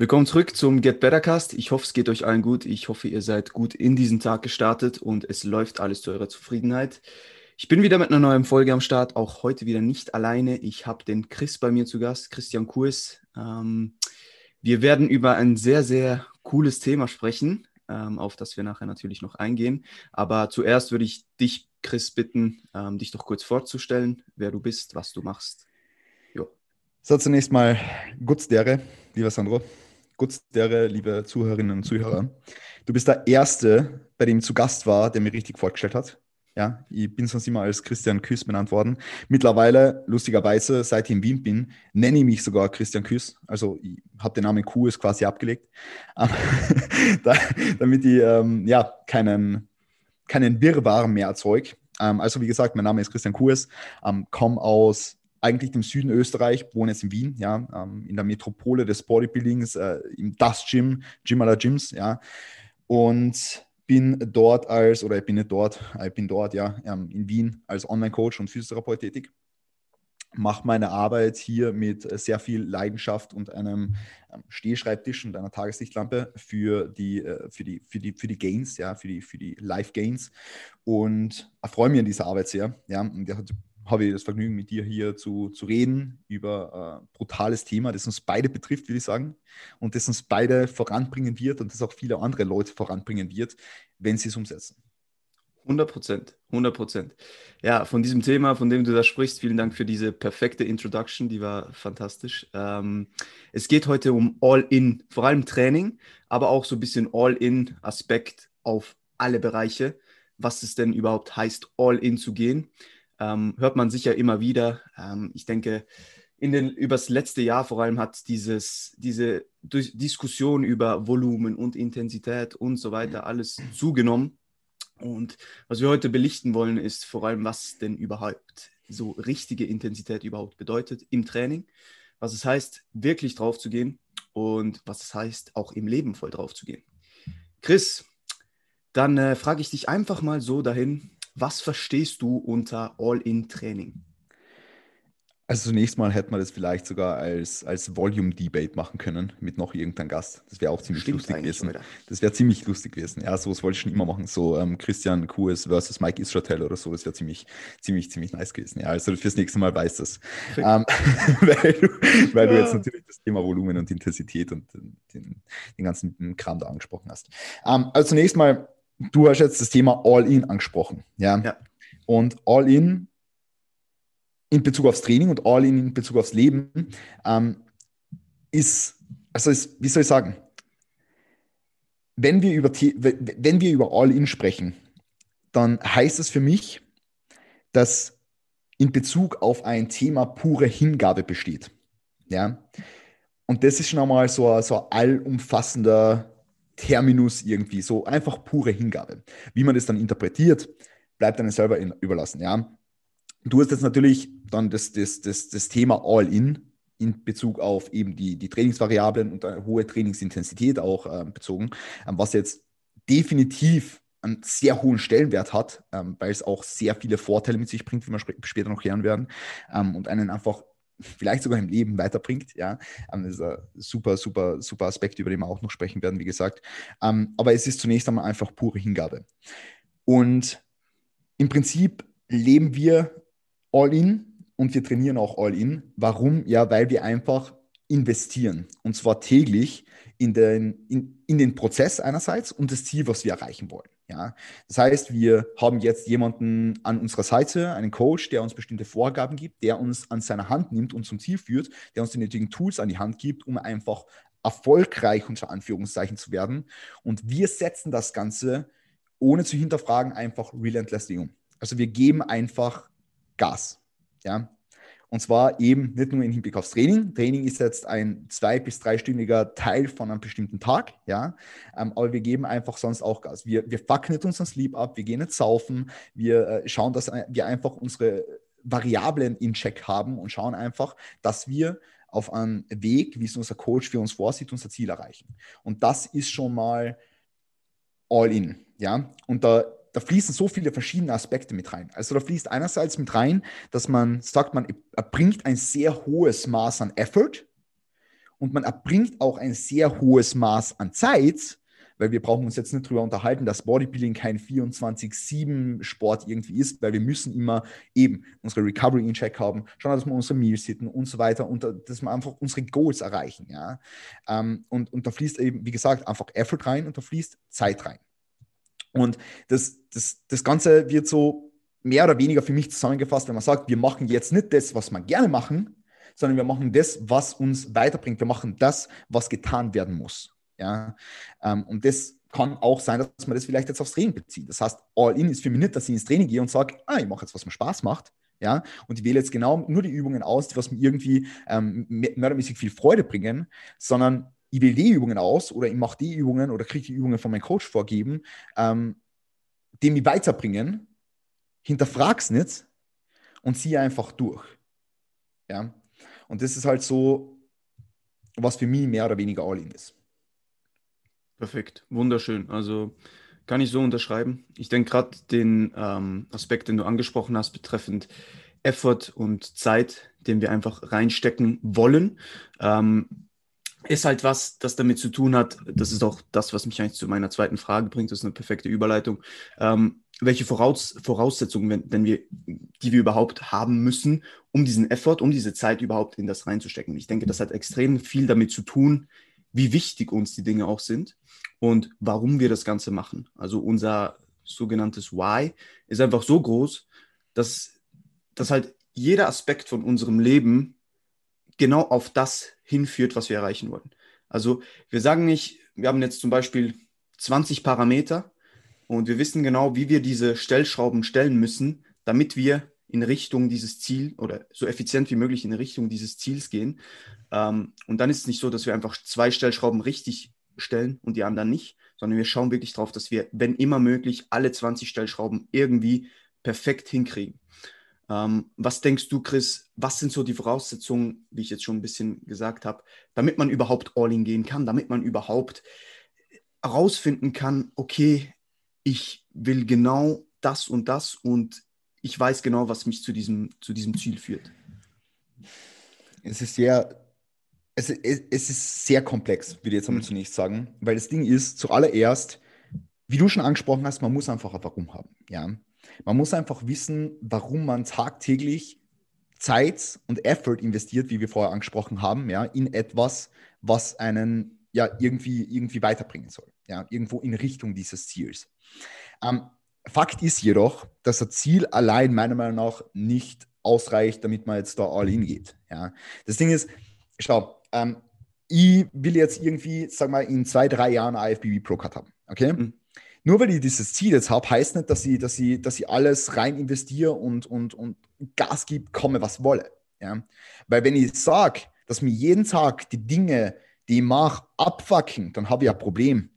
Willkommen zurück zum Get Better Cast. Ich hoffe, es geht euch allen gut. Ich hoffe, ihr seid gut in diesen Tag gestartet und es läuft alles zu eurer Zufriedenheit. Ich bin wieder mit einer neuen Folge am Start, auch heute wieder nicht alleine. Ich habe den Chris bei mir zu Gast, Christian Kurs. Ähm, wir werden über ein sehr, sehr cooles Thema sprechen, ähm, auf das wir nachher natürlich noch eingehen. Aber zuerst würde ich dich, Chris, bitten, ähm, dich doch kurz vorzustellen, wer du bist, was du machst. So, zunächst mal Gutz dere, lieber Sandro. Gutz dere, liebe Zuhörerinnen und Zuhörer. Du bist der Erste, bei dem ich zu Gast war, der mir richtig vorgestellt hat. Ja, ich bin sonst immer als Christian Küss benannt worden. Mittlerweile, lustigerweise, seit ich in Wien bin, nenne ich mich sogar Christian Küss. Also ich habe den Namen Küss quasi abgelegt, damit ich ähm, ja, keinen, keinen Wirrwarr mehr erzeuge. Ähm, also wie gesagt, mein Name ist Christian Kurs, ähm, komme aus eigentlich dem Süden Österreich, wohne jetzt in Wien, ja, ähm, in der Metropole des Bodybuildings, äh, im Das Gym, Gym aller Gyms, ja. Und bin dort als, oder ich bin nicht dort, ich bin dort, ja, ähm, in Wien als Online-Coach und Physiotherapeut tätig. Mache meine Arbeit hier mit sehr viel Leidenschaft und einem ähm, Stehschreibtisch und einer Tageslichtlampe für die, äh, für die, für die, für die Gains, ja, für die, für die Live-Gains und erfreue mich an dieser Arbeit sehr. Ja, und der hat habe ich das Vergnügen, mit dir hier zu, zu reden über ein äh, brutales Thema, das uns beide betrifft, würde ich sagen, und das uns beide voranbringen wird und das auch viele andere Leute voranbringen wird, wenn sie es umsetzen. 100 Prozent, 100 Prozent. Ja, von diesem Thema, von dem du da sprichst, vielen Dank für diese perfekte Introduction, die war fantastisch. Ähm, es geht heute um All-In, vor allem Training, aber auch so ein bisschen All-In-Aspekt auf alle Bereiche, was es denn überhaupt heißt, All-In zu gehen ähm, hört man sicher immer wieder. Ähm, ich denke, in den, übers letzte Jahr vor allem hat dieses, diese Diskussion über Volumen und Intensität und so weiter alles zugenommen. Und was wir heute belichten wollen, ist vor allem, was denn überhaupt so richtige Intensität überhaupt bedeutet im Training, was es heißt, wirklich drauf zu gehen und was es heißt, auch im Leben voll drauf zu gehen. Chris, dann äh, frage ich dich einfach mal so dahin, was verstehst du unter All-in-Training? Also zunächst mal hätte man das vielleicht sogar als, als Volume-Debate machen können mit noch irgendeinem Gast. Das wäre auch ziemlich Stimmt lustig gewesen. Das wäre ziemlich lustig gewesen. Ja, sowas wollte ich schon immer machen. So ähm, Christian Kues versus Mike Israel oder so. Das wäre ziemlich, ziemlich, ziemlich nice gewesen. Ja, also fürs nächste Mal weißt das. Ähm, weil du, weil ja. du jetzt natürlich das Thema Volumen und Intensität und den, den ganzen Kram da angesprochen hast. Ähm, also zunächst mal, du hast jetzt das Thema All-In angesprochen. Ja. ja. Und All-In in Bezug aufs Training und All-In in Bezug aufs Leben ähm, ist, also ist, wie soll ich sagen, wenn wir über, wenn wir über All-In sprechen, dann heißt es für mich, dass in Bezug auf ein Thema pure Hingabe besteht. Ja. Und das ist schon einmal so, so ein allumfassender Terminus irgendwie, so einfach pure Hingabe. Wie man das dann interpretiert, bleibt einem selber in, überlassen. Ja. Du hast jetzt natürlich dann das, das, das, das Thema All-In in Bezug auf eben die, die Trainingsvariablen und eine hohe Trainingsintensität auch äh, bezogen, ähm, was jetzt definitiv einen sehr hohen Stellenwert hat, ähm, weil es auch sehr viele Vorteile mit sich bringt, wie wir später noch hören werden, ähm, und einen einfach vielleicht sogar im Leben weiterbringt. Ja, ähm, das ist ein super, super, super Aspekt, über den wir auch noch sprechen werden, wie gesagt. Ähm, aber es ist zunächst einmal einfach pure Hingabe. Und im Prinzip leben wir all in und wir trainieren auch all in. Warum? Ja, weil wir einfach investieren und zwar täglich in den, in, in den Prozess einerseits und das Ziel, was wir erreichen wollen. Ja, das heißt, wir haben jetzt jemanden an unserer Seite, einen Coach, der uns bestimmte Vorgaben gibt, der uns an seiner Hand nimmt und zum Ziel führt, der uns die nötigen Tools an die Hand gibt, um einfach erfolgreich unter Anführungszeichen zu werden. Und wir setzen das Ganze ohne zu hinterfragen einfach relentlessly um. Also wir geben einfach Gas. Ja, und zwar eben nicht nur im Hinblick aufs Training. Training ist jetzt ein zwei- bis dreistündiger Teil von einem bestimmten Tag, ja. Ähm, aber wir geben einfach sonst auch Gas. Wir, wir fucken nicht unseren Sleep ab, wir gehen nicht saufen, wir äh, schauen, dass wir einfach unsere Variablen in Check haben und schauen einfach, dass wir auf einen Weg, wie es unser Coach für uns vorsieht, unser Ziel erreichen. Und das ist schon mal all in, ja. Und da da fließen so viele verschiedene Aspekte mit rein. Also da fließt einerseits mit rein, dass man sagt, man erbringt ein sehr hohes Maß an Effort und man erbringt auch ein sehr hohes Maß an Zeit, weil wir brauchen uns jetzt nicht darüber unterhalten, dass Bodybuilding kein 24-7-Sport irgendwie ist, weil wir müssen immer eben unsere Recovery in Check haben, schauen, dass wir unsere Meals hitten und so weiter und dass wir einfach unsere Goals erreichen. Ja? Ähm, und, und da fließt eben, wie gesagt, einfach Effort rein und da fließt Zeit rein. Und das, das, das Ganze wird so mehr oder weniger für mich zusammengefasst, wenn man sagt, wir machen jetzt nicht das, was wir gerne machen, sondern wir machen das, was uns weiterbringt. Wir machen das, was getan werden muss. Ja? Ähm, und das kann auch sein, dass man das vielleicht jetzt aufs Training bezieht. Das heißt, All-In ist für mich nicht, dass ich ins Training gehe und sage, ah, ich mache jetzt, was mir Spaß macht. Ja, und ich wähle jetzt genau nur die Übungen aus, die was mir irgendwie ähm, mördermäßig viel Freude bringen, sondern ich wähle die Übungen aus oder ich mache die Übungen oder kriege die Übungen von meinem Coach vorgeben, ähm, die mich weiterbringen, hinterfrag's nicht und ziehe einfach durch. Ja, und das ist halt so, was für mich mehr oder weniger All-In ist. Perfekt, wunderschön. Also kann ich so unterschreiben. Ich denke gerade den ähm, Aspekt, den du angesprochen hast, betreffend Effort und Zeit, den wir einfach reinstecken wollen, ähm, ist halt was, das damit zu tun hat. Das ist auch das, was mich eigentlich zu meiner zweiten Frage bringt. Das ist eine perfekte Überleitung. Ähm, welche Voraus Voraussetzungen, wenn, wenn wir, die wir überhaupt haben müssen, um diesen Effort, um diese Zeit überhaupt in das reinzustecken? Ich denke, das hat extrem viel damit zu tun, wie wichtig uns die Dinge auch sind und warum wir das Ganze machen. Also unser sogenanntes Why ist einfach so groß, dass, dass halt jeder Aspekt von unserem Leben genau auf das hinführt, was wir erreichen wollen. Also wir sagen nicht, wir haben jetzt zum Beispiel 20 Parameter und wir wissen genau, wie wir diese Stellschrauben stellen müssen, damit wir in Richtung dieses Ziel oder so effizient wie möglich in Richtung dieses Ziels gehen. Ähm, und dann ist es nicht so, dass wir einfach zwei Stellschrauben richtig stellen und die anderen nicht, sondern wir schauen wirklich darauf, dass wir, wenn immer möglich, alle 20 Stellschrauben irgendwie perfekt hinkriegen. Ähm, was denkst du, Chris, was sind so die Voraussetzungen, wie ich jetzt schon ein bisschen gesagt habe, damit man überhaupt All-in gehen kann, damit man überhaupt herausfinden kann, okay, ich will genau das und das und ich weiß genau, was mich zu diesem, zu diesem Ziel führt. Es ist sehr, es, es, es ist sehr komplex, würde ich jetzt einmal mhm. zunächst sagen, weil das Ding ist, zuallererst, wie du schon angesprochen hast, man muss einfach ein Warum haben. Ja? Man muss einfach wissen, warum man tagtäglich Zeit und Effort investiert, wie wir vorher angesprochen haben, ja, in etwas, was einen ja irgendwie, irgendwie weiterbringen soll, ja, irgendwo in Richtung dieses Ziels. Ähm, Fakt ist jedoch, dass ein Ziel allein meiner Meinung nach nicht ausreicht, damit man jetzt da all in geht. Ja. Das Ding ist, schau, ähm, ich will jetzt irgendwie, sag mal, in zwei, drei Jahren IFBB Pro Cut haben. Okay? Mhm. Nur weil ich dieses Ziel jetzt habe, heißt nicht, dass ich, dass ich, dass ich alles rein investiere und, und, und Gas gebe, komme was wolle. Ja? Weil wenn ich sage, dass mir jeden Tag die Dinge, die ich mache, abfucken, dann habe ich ein Problem.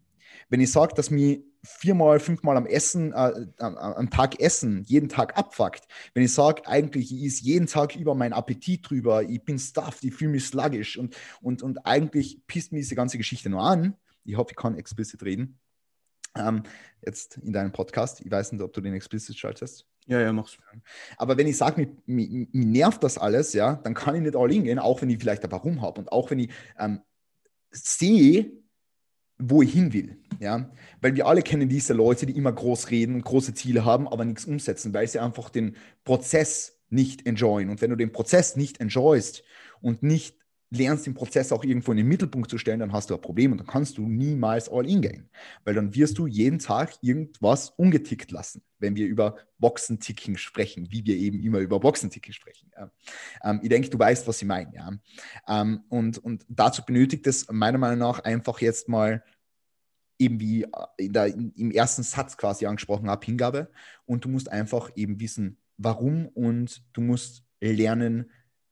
Wenn ich sage, dass mir viermal, fünfmal am Essen, äh, am Tag essen, jeden Tag abfuckt. Wenn ich sage, eigentlich ist jeden Tag über meinen Appetit drüber, ich bin stuffed, ich fühle mich sluggish und, und, und eigentlich pisst mir diese ganze Geschichte nur an. Ich hoffe, ich kann explicit reden. Ähm, jetzt in deinem Podcast. Ich weiß nicht, ob du den explicit schaltest. Ja, ja, mach's. Aber wenn ich sage, mir, mir, mir, nervt das alles, ja, dann kann ich nicht all in gehen, auch wenn ich vielleicht ein Warum habe und auch wenn ich ähm, sehe, wo ich hin will. Ja? Weil wir alle kennen diese Leute, die immer groß reden, große Ziele haben, aber nichts umsetzen, weil sie einfach den Prozess nicht enjoyen. Und wenn du den Prozess nicht enjoyst und nicht lernst, den Prozess auch irgendwo in den Mittelpunkt zu stellen, dann hast du ein Problem und dann kannst du niemals all in gehen. Weil dann wirst du jeden Tag irgendwas ungetickt lassen, wenn wir über Boxenticking sprechen, wie wir eben immer über Boxenticking sprechen. Ähm, ich denke, du weißt, was ich meine. Ja. Ähm, und, und dazu benötigt es meiner Meinung nach einfach jetzt mal eben wie äh, der, im ersten Satz quasi angesprochen habe, Hingabe. Und du musst einfach eben wissen, warum und du musst lernen,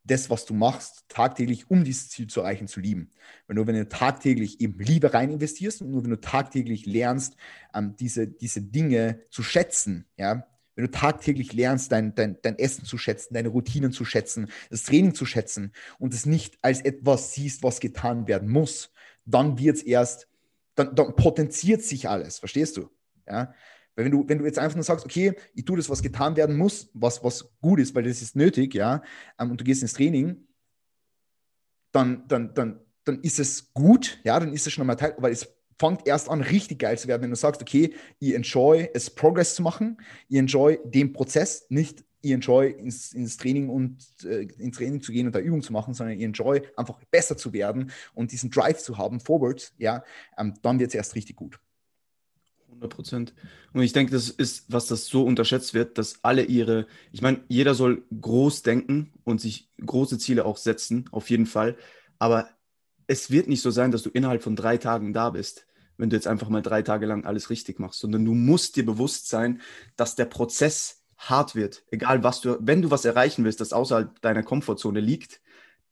das, was du machst, tagtäglich, um dieses Ziel zu erreichen, zu lieben. Weil nur wenn du tagtäglich eben Liebe rein investierst und nur wenn du tagtäglich lernst, ähm, diese, diese Dinge zu schätzen, ja, wenn du tagtäglich lernst, dein, dein, dein Essen zu schätzen, deine Routinen zu schätzen, das Training zu schätzen und es nicht als etwas siehst, was getan werden muss, dann wird es erst, dann, dann potenziert sich alles, verstehst du? Ja, weil wenn du, wenn du jetzt einfach nur sagst, okay, ich tue das, was getan werden muss, was, was gut ist, weil das ist nötig, ja, ähm, und du gehst ins Training, dann, dann, dann dann ist es gut, ja, dann ist es schon einmal Teil, aber es fängt erst an, richtig geil zu werden, wenn du sagst, okay, ich enjoy es, Progress zu machen, ich enjoy den Prozess, nicht ich enjoy ins, ins Training und äh, ins Training zu gehen und da Übung zu machen, sondern ich enjoy einfach besser zu werden und diesen Drive zu haben, forwards, ja, ähm, dann wird es erst richtig gut. 100 Prozent. Und ich denke, das ist, was das so unterschätzt wird, dass alle ihre, ich meine, jeder soll groß denken und sich große Ziele auch setzen, auf jeden Fall. Aber es wird nicht so sein, dass du innerhalb von drei Tagen da bist, wenn du jetzt einfach mal drei Tage lang alles richtig machst, sondern du musst dir bewusst sein, dass der Prozess hart wird. Egal was du, wenn du was erreichen willst, das außerhalb deiner Komfortzone liegt,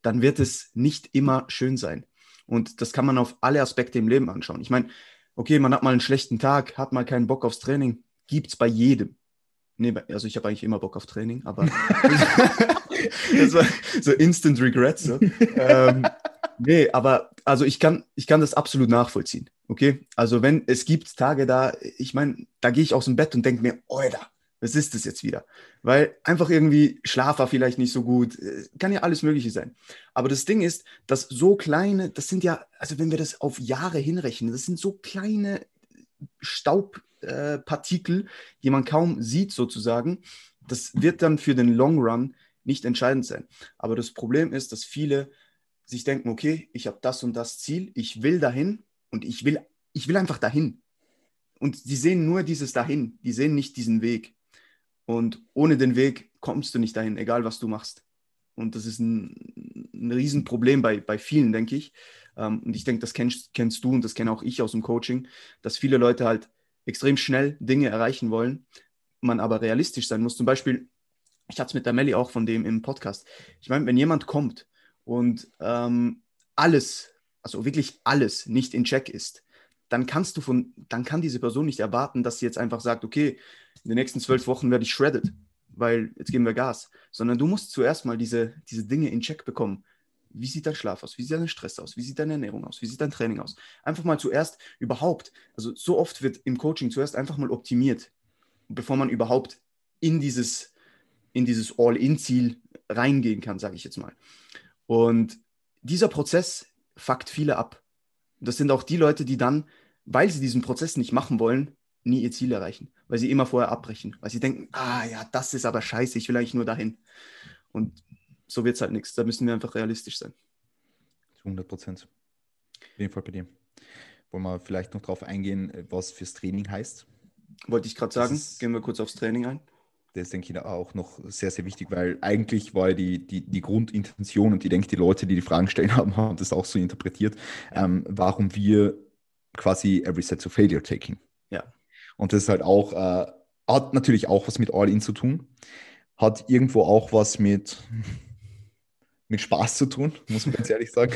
dann wird es nicht immer schön sein. Und das kann man auf alle Aspekte im Leben anschauen. Ich meine, okay, man hat mal einen schlechten Tag, hat mal keinen Bock aufs Training, gibt es bei jedem. Nee, also ich habe eigentlich immer Bock auf Training, aber das war so Instant Regret. So. ähm, nee, aber also ich kann, ich kann das absolut nachvollziehen. Okay, also wenn es gibt Tage da, ich meine, da gehe ich aus dem Bett und denke mir, Alter, was ist das jetzt wieder? Weil einfach irgendwie Schlaf war vielleicht nicht so gut, äh, kann ja alles Mögliche sein. Aber das Ding ist, dass so kleine, das sind ja, also wenn wir das auf Jahre hinrechnen, das sind so kleine Staubpartikel, äh, die man kaum sieht sozusagen. Das wird dann für den Long Run nicht entscheidend sein. Aber das Problem ist, dass viele sich denken, okay, ich habe das und das Ziel, ich will dahin und ich will, ich will einfach dahin. Und die sehen nur dieses dahin, die sehen nicht diesen Weg. Und ohne den Weg kommst du nicht dahin, egal was du machst. Und das ist ein, ein Riesenproblem bei, bei vielen, denke ich. Ähm, und ich denke, das kennst, kennst du und das kenne auch ich aus dem Coaching, dass viele Leute halt extrem schnell Dinge erreichen wollen, man aber realistisch sein muss. Zum Beispiel, ich hatte es mit der Melli auch von dem im Podcast. Ich meine, wenn jemand kommt und ähm, alles, also wirklich alles nicht in Check ist, dann kannst du von, dann kann diese Person nicht erwarten, dass sie jetzt einfach sagt, okay, in den nächsten zwölf Wochen werde ich shredded, weil jetzt geben wir Gas. Sondern du musst zuerst mal diese, diese Dinge in Check bekommen. Wie sieht dein Schlaf aus? Wie sieht dein Stress aus? Wie sieht deine Ernährung aus? Wie sieht dein Training aus? Einfach mal zuerst überhaupt, also so oft wird im Coaching zuerst einfach mal optimiert, bevor man überhaupt in dieses, in dieses All-In-Ziel reingehen kann, sage ich jetzt mal. Und dieser Prozess fuckt viele ab. Das sind auch die Leute, die dann, weil sie diesen Prozess nicht machen wollen, nie ihr Ziel erreichen, weil sie immer vorher abbrechen, weil sie denken, ah ja, das ist aber scheiße, ich will eigentlich nur dahin. Und so wird es halt nichts. Da müssen wir einfach realistisch sein. 100 Prozent. Auf jeden Fall bei dir. Wollen wir vielleicht noch darauf eingehen, was fürs Training heißt? Wollte ich gerade sagen. Gehen wir kurz aufs Training ein. Das denke ich auch noch sehr, sehr wichtig, weil eigentlich war die, die, die Grundintention und ich denke, die Leute, die die Fragen stellen haben, haben das auch so interpretiert, ähm, warum wir quasi Every Set to Failure taking. Ja. Und das ist halt auch, äh, hat natürlich auch was mit All-In zu tun. Hat irgendwo auch was mit, mit Spaß zu tun, muss man ganz ehrlich sagen.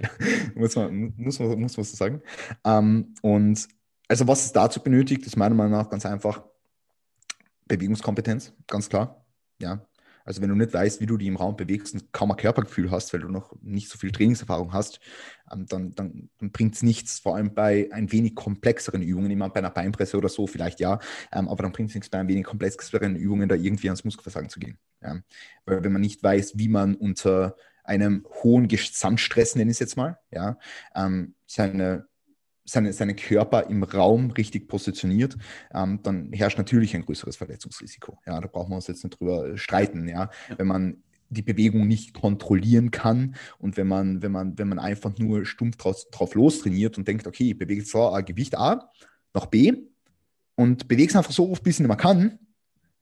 muss, man, muss, man, muss man so sagen. Ähm, und also was es dazu benötigt, ist meiner Meinung nach ganz einfach Bewegungskompetenz, ganz klar. Ja, also wenn du nicht weißt, wie du die im Raum bewegst und kaum ein Körpergefühl hast, weil du noch nicht so viel Trainingserfahrung hast, ähm, dann, dann, dann bringt es nichts, vor allem bei ein wenig komplexeren Übungen, immer bei einer Beinpresse oder so vielleicht ja, ähm, aber dann bringt es nichts bei ein wenig komplexeren Übungen da irgendwie ans Muskelversagen zu gehen. Ja? Weil wenn man nicht weiß, wie man unter einem hohen Gesamtstress, nenne ich es jetzt mal, ja, ähm, seine seine, seinen Körper im Raum richtig positioniert, ähm, dann herrscht natürlich ein größeres Verletzungsrisiko. Ja, da brauchen wir uns jetzt nicht drüber streiten. Ja, wenn man die Bewegung nicht kontrollieren kann und wenn man, wenn man, wenn man einfach nur stumpf drauf, drauf los trainiert und denkt, okay, ich bewege so ein Gewicht A nach B und bewege es einfach so oft, bis ich nicht mehr kann,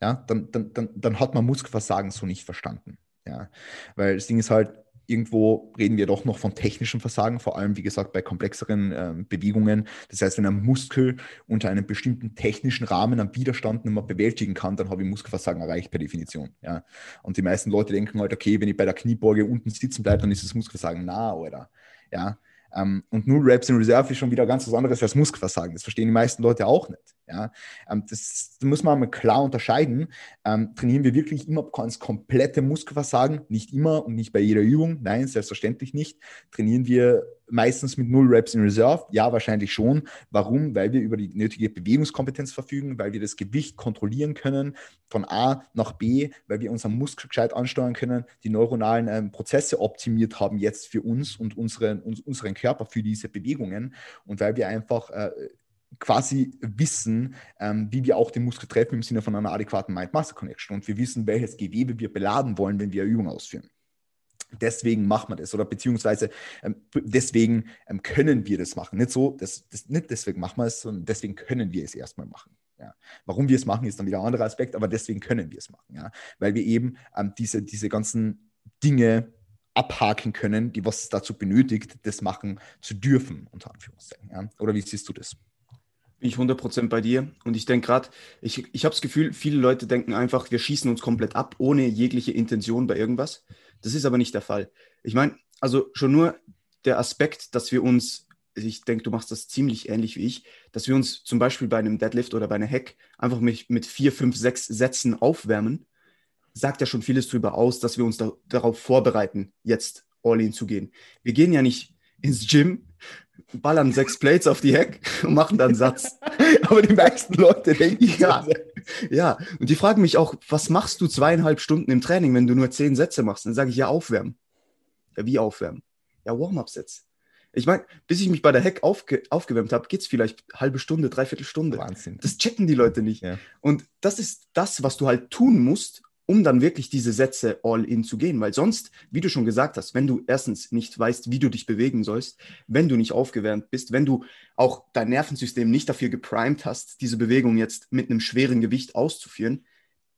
ja, dann, dann, dann, dann hat man Muskelversagen so nicht verstanden. Ja, weil das Ding ist halt, irgendwo reden wir doch noch von technischem Versagen, vor allem, wie gesagt, bei komplexeren äh, Bewegungen. Das heißt, wenn ein Muskel unter einem bestimmten technischen Rahmen am Widerstand nicht mehr bewältigen kann, dann habe ich Muskelversagen erreicht per Definition. Ja. Und die meisten Leute denken halt, okay, wenn ich bei der Kniebeuge unten sitzen bleibe, dann ist das Muskelversagen. Na, oder? Ja. Ähm, und nur Reps in Reserve ist schon wieder ganz was anderes als Muskelversagen. Das verstehen die meisten Leute auch nicht. Ja? Ähm, das, muss man mal klar unterscheiden. Ähm, trainieren wir wirklich immer ganz komplette Muskelversagen? Nicht immer und nicht bei jeder Übung. Nein, selbstverständlich nicht. Trainieren wir meistens mit null Reps in Reserve? Ja, wahrscheinlich schon. Warum? Weil wir über die nötige Bewegungskompetenz verfügen, weil wir das Gewicht kontrollieren können von A nach B, weil wir unseren Muskel gescheit ansteuern können, die neuronalen ähm, Prozesse optimiert haben jetzt für uns und unseren, uns, unseren Körper für diese Bewegungen und weil wir einfach äh, quasi wissen, ähm, wie wir auch den Muskel treffen im Sinne von einer adäquaten Mind-Muscle-Connection und wir wissen, welches Gewebe wir beladen wollen, wenn wir eine Übung ausführen. Deswegen macht man das oder beziehungsweise ähm, deswegen ähm, können wir das machen. Nicht so, das, das, nicht deswegen machen wir es, sondern deswegen können wir es erstmal machen. Ja. Warum wir es machen, ist dann wieder ein anderer Aspekt, aber deswegen können wir es machen. Ja. Weil wir eben ähm, diese, diese ganzen Dinge abhaken können, die was dazu benötigt, das machen zu dürfen, unter Anführungszeichen. Ja. Oder wie siehst du das? Bin ich 100% bei dir. Und ich denke gerade, ich, ich habe das Gefühl, viele Leute denken einfach, wir schießen uns komplett ab, ohne jegliche Intention bei irgendwas. Das ist aber nicht der Fall. Ich meine, also schon nur der Aspekt, dass wir uns, ich denke, du machst das ziemlich ähnlich wie ich, dass wir uns zum Beispiel bei einem Deadlift oder bei einer Hack einfach mit, mit vier, fünf, sechs Sätzen aufwärmen, sagt ja schon vieles darüber aus, dass wir uns da, darauf vorbereiten, jetzt All-In zu gehen. Wir gehen ja nicht ins Gym, ballern sechs Plates auf die Hack und machen dann Satz. Aber die meisten Leute denken ja. Ja, und die fragen mich auch, was machst du zweieinhalb Stunden im Training, wenn du nur zehn Sätze machst? Dann sage ich ja aufwärmen. Ja, wie aufwärmen? Ja, Warm-up-Sets. Ich meine, bis ich mich bei der Hack aufge aufgewärmt habe, geht es vielleicht halbe Stunde, dreiviertel Stunde. Wahnsinn. Das checken die Leute nicht. Ja. Und das ist das, was du halt tun musst, um dann wirklich diese Sätze all in zu gehen. Weil sonst, wie du schon gesagt hast, wenn du erstens nicht weißt, wie du dich bewegen sollst, wenn du nicht aufgewärmt bist, wenn du auch dein Nervensystem nicht dafür geprimed hast, diese Bewegung jetzt mit einem schweren Gewicht auszuführen,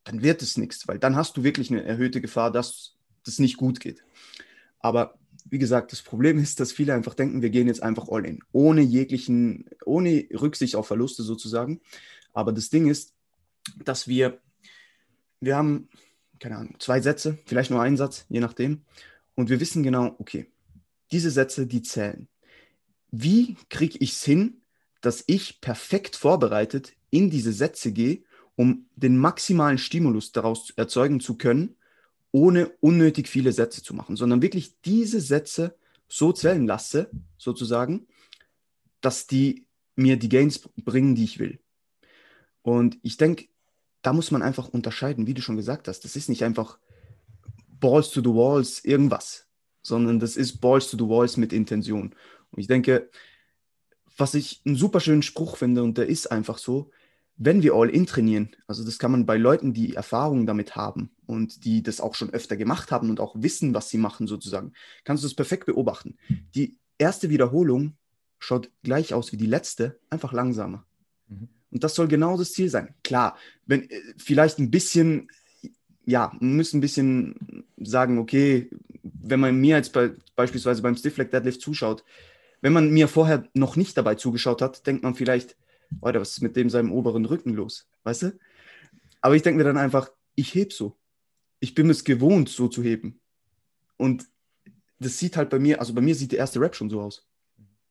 dann wird es nichts, weil dann hast du wirklich eine erhöhte Gefahr, dass das nicht gut geht. Aber wie gesagt, das Problem ist, dass viele einfach denken, wir gehen jetzt einfach all in, ohne jeglichen, ohne Rücksicht auf Verluste sozusagen. Aber das Ding ist, dass wir wir haben, keine Ahnung, zwei Sätze, vielleicht nur einen Satz, je nachdem. Und wir wissen genau, okay, diese Sätze, die zählen. Wie kriege ich es hin, dass ich perfekt vorbereitet in diese Sätze gehe, um den maximalen Stimulus daraus erzeugen zu können, ohne unnötig viele Sätze zu machen, sondern wirklich diese Sätze so zählen lasse, sozusagen, dass die mir die Gains bringen, die ich will. Und ich denke, da muss man einfach unterscheiden, wie du schon gesagt hast. Das ist nicht einfach Balls to the Walls irgendwas, sondern das ist Balls to the Walls mit Intention. Und ich denke, was ich einen super schönen Spruch finde, und der ist einfach so, wenn wir All-In trainieren, also das kann man bei Leuten, die Erfahrungen damit haben und die das auch schon öfter gemacht haben und auch wissen, was sie machen sozusagen, kannst du das perfekt beobachten. Die erste Wiederholung schaut gleich aus wie die letzte, einfach langsamer. Mhm. Und das soll genau das Ziel sein. Klar, wenn äh, vielleicht ein bisschen, ja, man muss ein bisschen sagen, okay, wenn man mir jetzt bei, beispielsweise beim Stiff Leg Deadlift zuschaut, wenn man mir vorher noch nicht dabei zugeschaut hat, denkt man vielleicht, Alter, was ist mit dem seinem oberen Rücken los? Weißt du? Aber ich denke mir dann einfach, ich heb so. Ich bin es gewohnt, so zu heben. Und das sieht halt bei mir, also bei mir sieht der erste Rap schon so aus.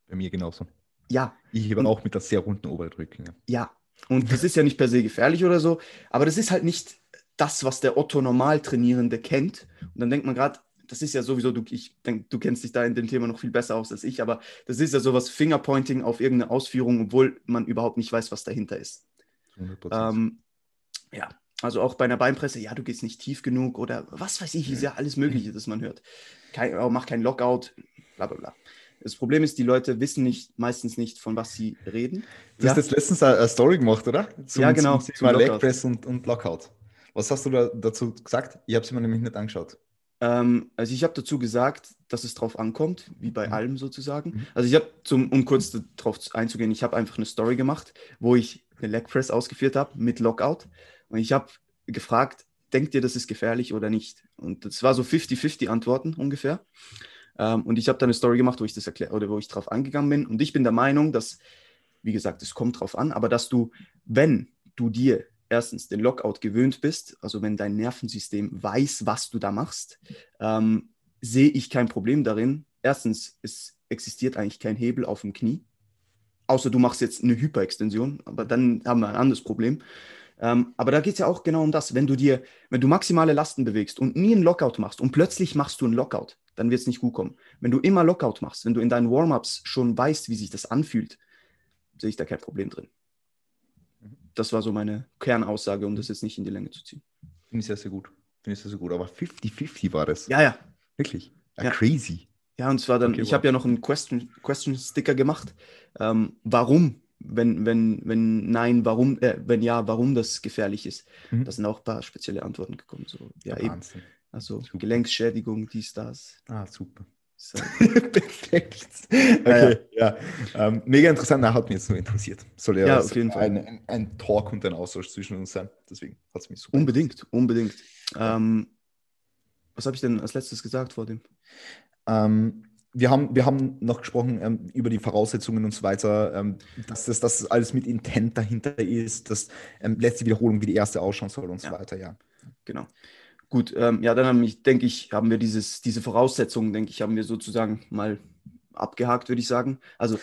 Bei mir genauso. Ja. Ich hebe auch mit der sehr runden Oberrücken. Ja. ja. Und das ist ja nicht per se gefährlich oder so, aber das ist halt nicht das, was der Otto Normal-Trainierende kennt. Und dann denkt man gerade, das ist ja sowieso, du, ich denke, du kennst dich da in dem Thema noch viel besser aus als ich, aber das ist ja sowas Fingerpointing auf irgendeine Ausführung, obwohl man überhaupt nicht weiß, was dahinter ist. 100%. Ähm, ja, also auch bei einer Beinpresse, ja, du gehst nicht tief genug oder was weiß ich, ist ja alles Mögliche, das man hört. Kein, oh, mach keinen Lockout, bla bla bla. Das Problem ist, die Leute wissen nicht, meistens nicht, von was sie reden. Du ja. hast jetzt letztens eine Story gemacht, oder? Zum, ja, genau. Zum Thema Leg Press und, und Lockout. Was hast du da dazu gesagt? Ich habe es mir nämlich nicht angeschaut. Ähm, also ich habe dazu gesagt, dass es drauf ankommt, wie bei mhm. allem sozusagen. Mhm. Also ich habe, um kurz darauf einzugehen, ich habe einfach eine Story gemacht, wo ich eine Leg Press ausgeführt habe mit Lockout. Und ich habe gefragt, denkt ihr, das ist gefährlich oder nicht? Und das war so 50-50 Antworten ungefähr. Ähm, und ich habe da eine Story gemacht, wo ich das erkläre oder wo ich drauf angegangen bin. Und ich bin der Meinung, dass, wie gesagt, es kommt drauf an, aber dass du, wenn du dir erstens den Lockout gewöhnt bist, also wenn dein Nervensystem weiß, was du da machst, ähm, sehe ich kein Problem darin. Erstens, es existiert eigentlich kein Hebel auf dem Knie. außer du machst jetzt eine Hyperextension, aber dann haben wir ein anderes Problem. Ähm, aber da geht es ja auch genau um das. Wenn du dir, wenn du maximale Lasten bewegst und nie einen Lockout machst und plötzlich machst du einen Lockout, dann wird es nicht gut kommen. Wenn du immer Lockout machst, wenn du in deinen Warm-ups schon weißt, wie sich das anfühlt, sehe ich da kein Problem drin. Das war so meine Kernaussage, um das jetzt nicht in die Länge zu ziehen. Finde ich sehr, sehr gut. Finde ich sehr, sehr gut. Aber 50-50 war das. Ja, ja. Wirklich. Ja, Ja. Crazy. Ja, und zwar dann, Okay, ich wow. habe ja noch einen Question, Question gemacht. Ähm, warum, wenn, wenn, wenn nein, warum, äh, wenn ja, warum das gefährlich ist. Mhm. Da sind auch ein paar spezielle Antworten gekommen. So, ja, eben. Wahnsinn. Also Super. Gelenksschädigung, dies, das. Ah, super. Halt- Perfekt. Okay, ja. Ähm, mega interessant, na, hat mich jetzt nur interessiert. Soll ja, Ja, auf jeden Fall. Ein, ein, ein Talk und ein Austausch zwischen uns sein. Deswegen hat es mich super. unbedingt, unbedingt. Ähm, was habe ich denn als letztes gesagt vor dem? Ähm, wir, haben, wir haben noch gesprochen ähm, über die Voraussetzungen und so weiter, ähm, dass, das, dass das alles mit Intent dahinter ist, dass ähm, letzte Wiederholung wie die erste ausschauen soll und so Ja. weiter, ja. Genau. Gut, ähm, ja, dann haben ich, denke ich, haben wir dieses, diese Voraussetzungen, denke ich, haben wir sozusagen mal abgehakt, würde ich sagen. Also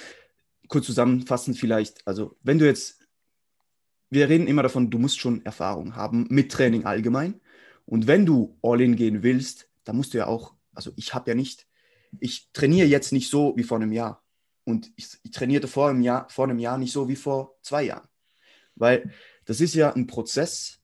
kurz zusammenfassend vielleicht, also wenn du jetzt, wir reden immer davon, du musst schon Erfahrung haben mit Training allgemein. Und wenn du All-In gehen willst, dann musst du ja auch, also ich habe ja nicht, ich trainiere jetzt nicht so wie vor einem Jahr. Und ich, ich trainierte vor einem, Jahr, vor einem Jahr nicht so wie vor zwei Jahren. Weil das ist ja ein Prozess,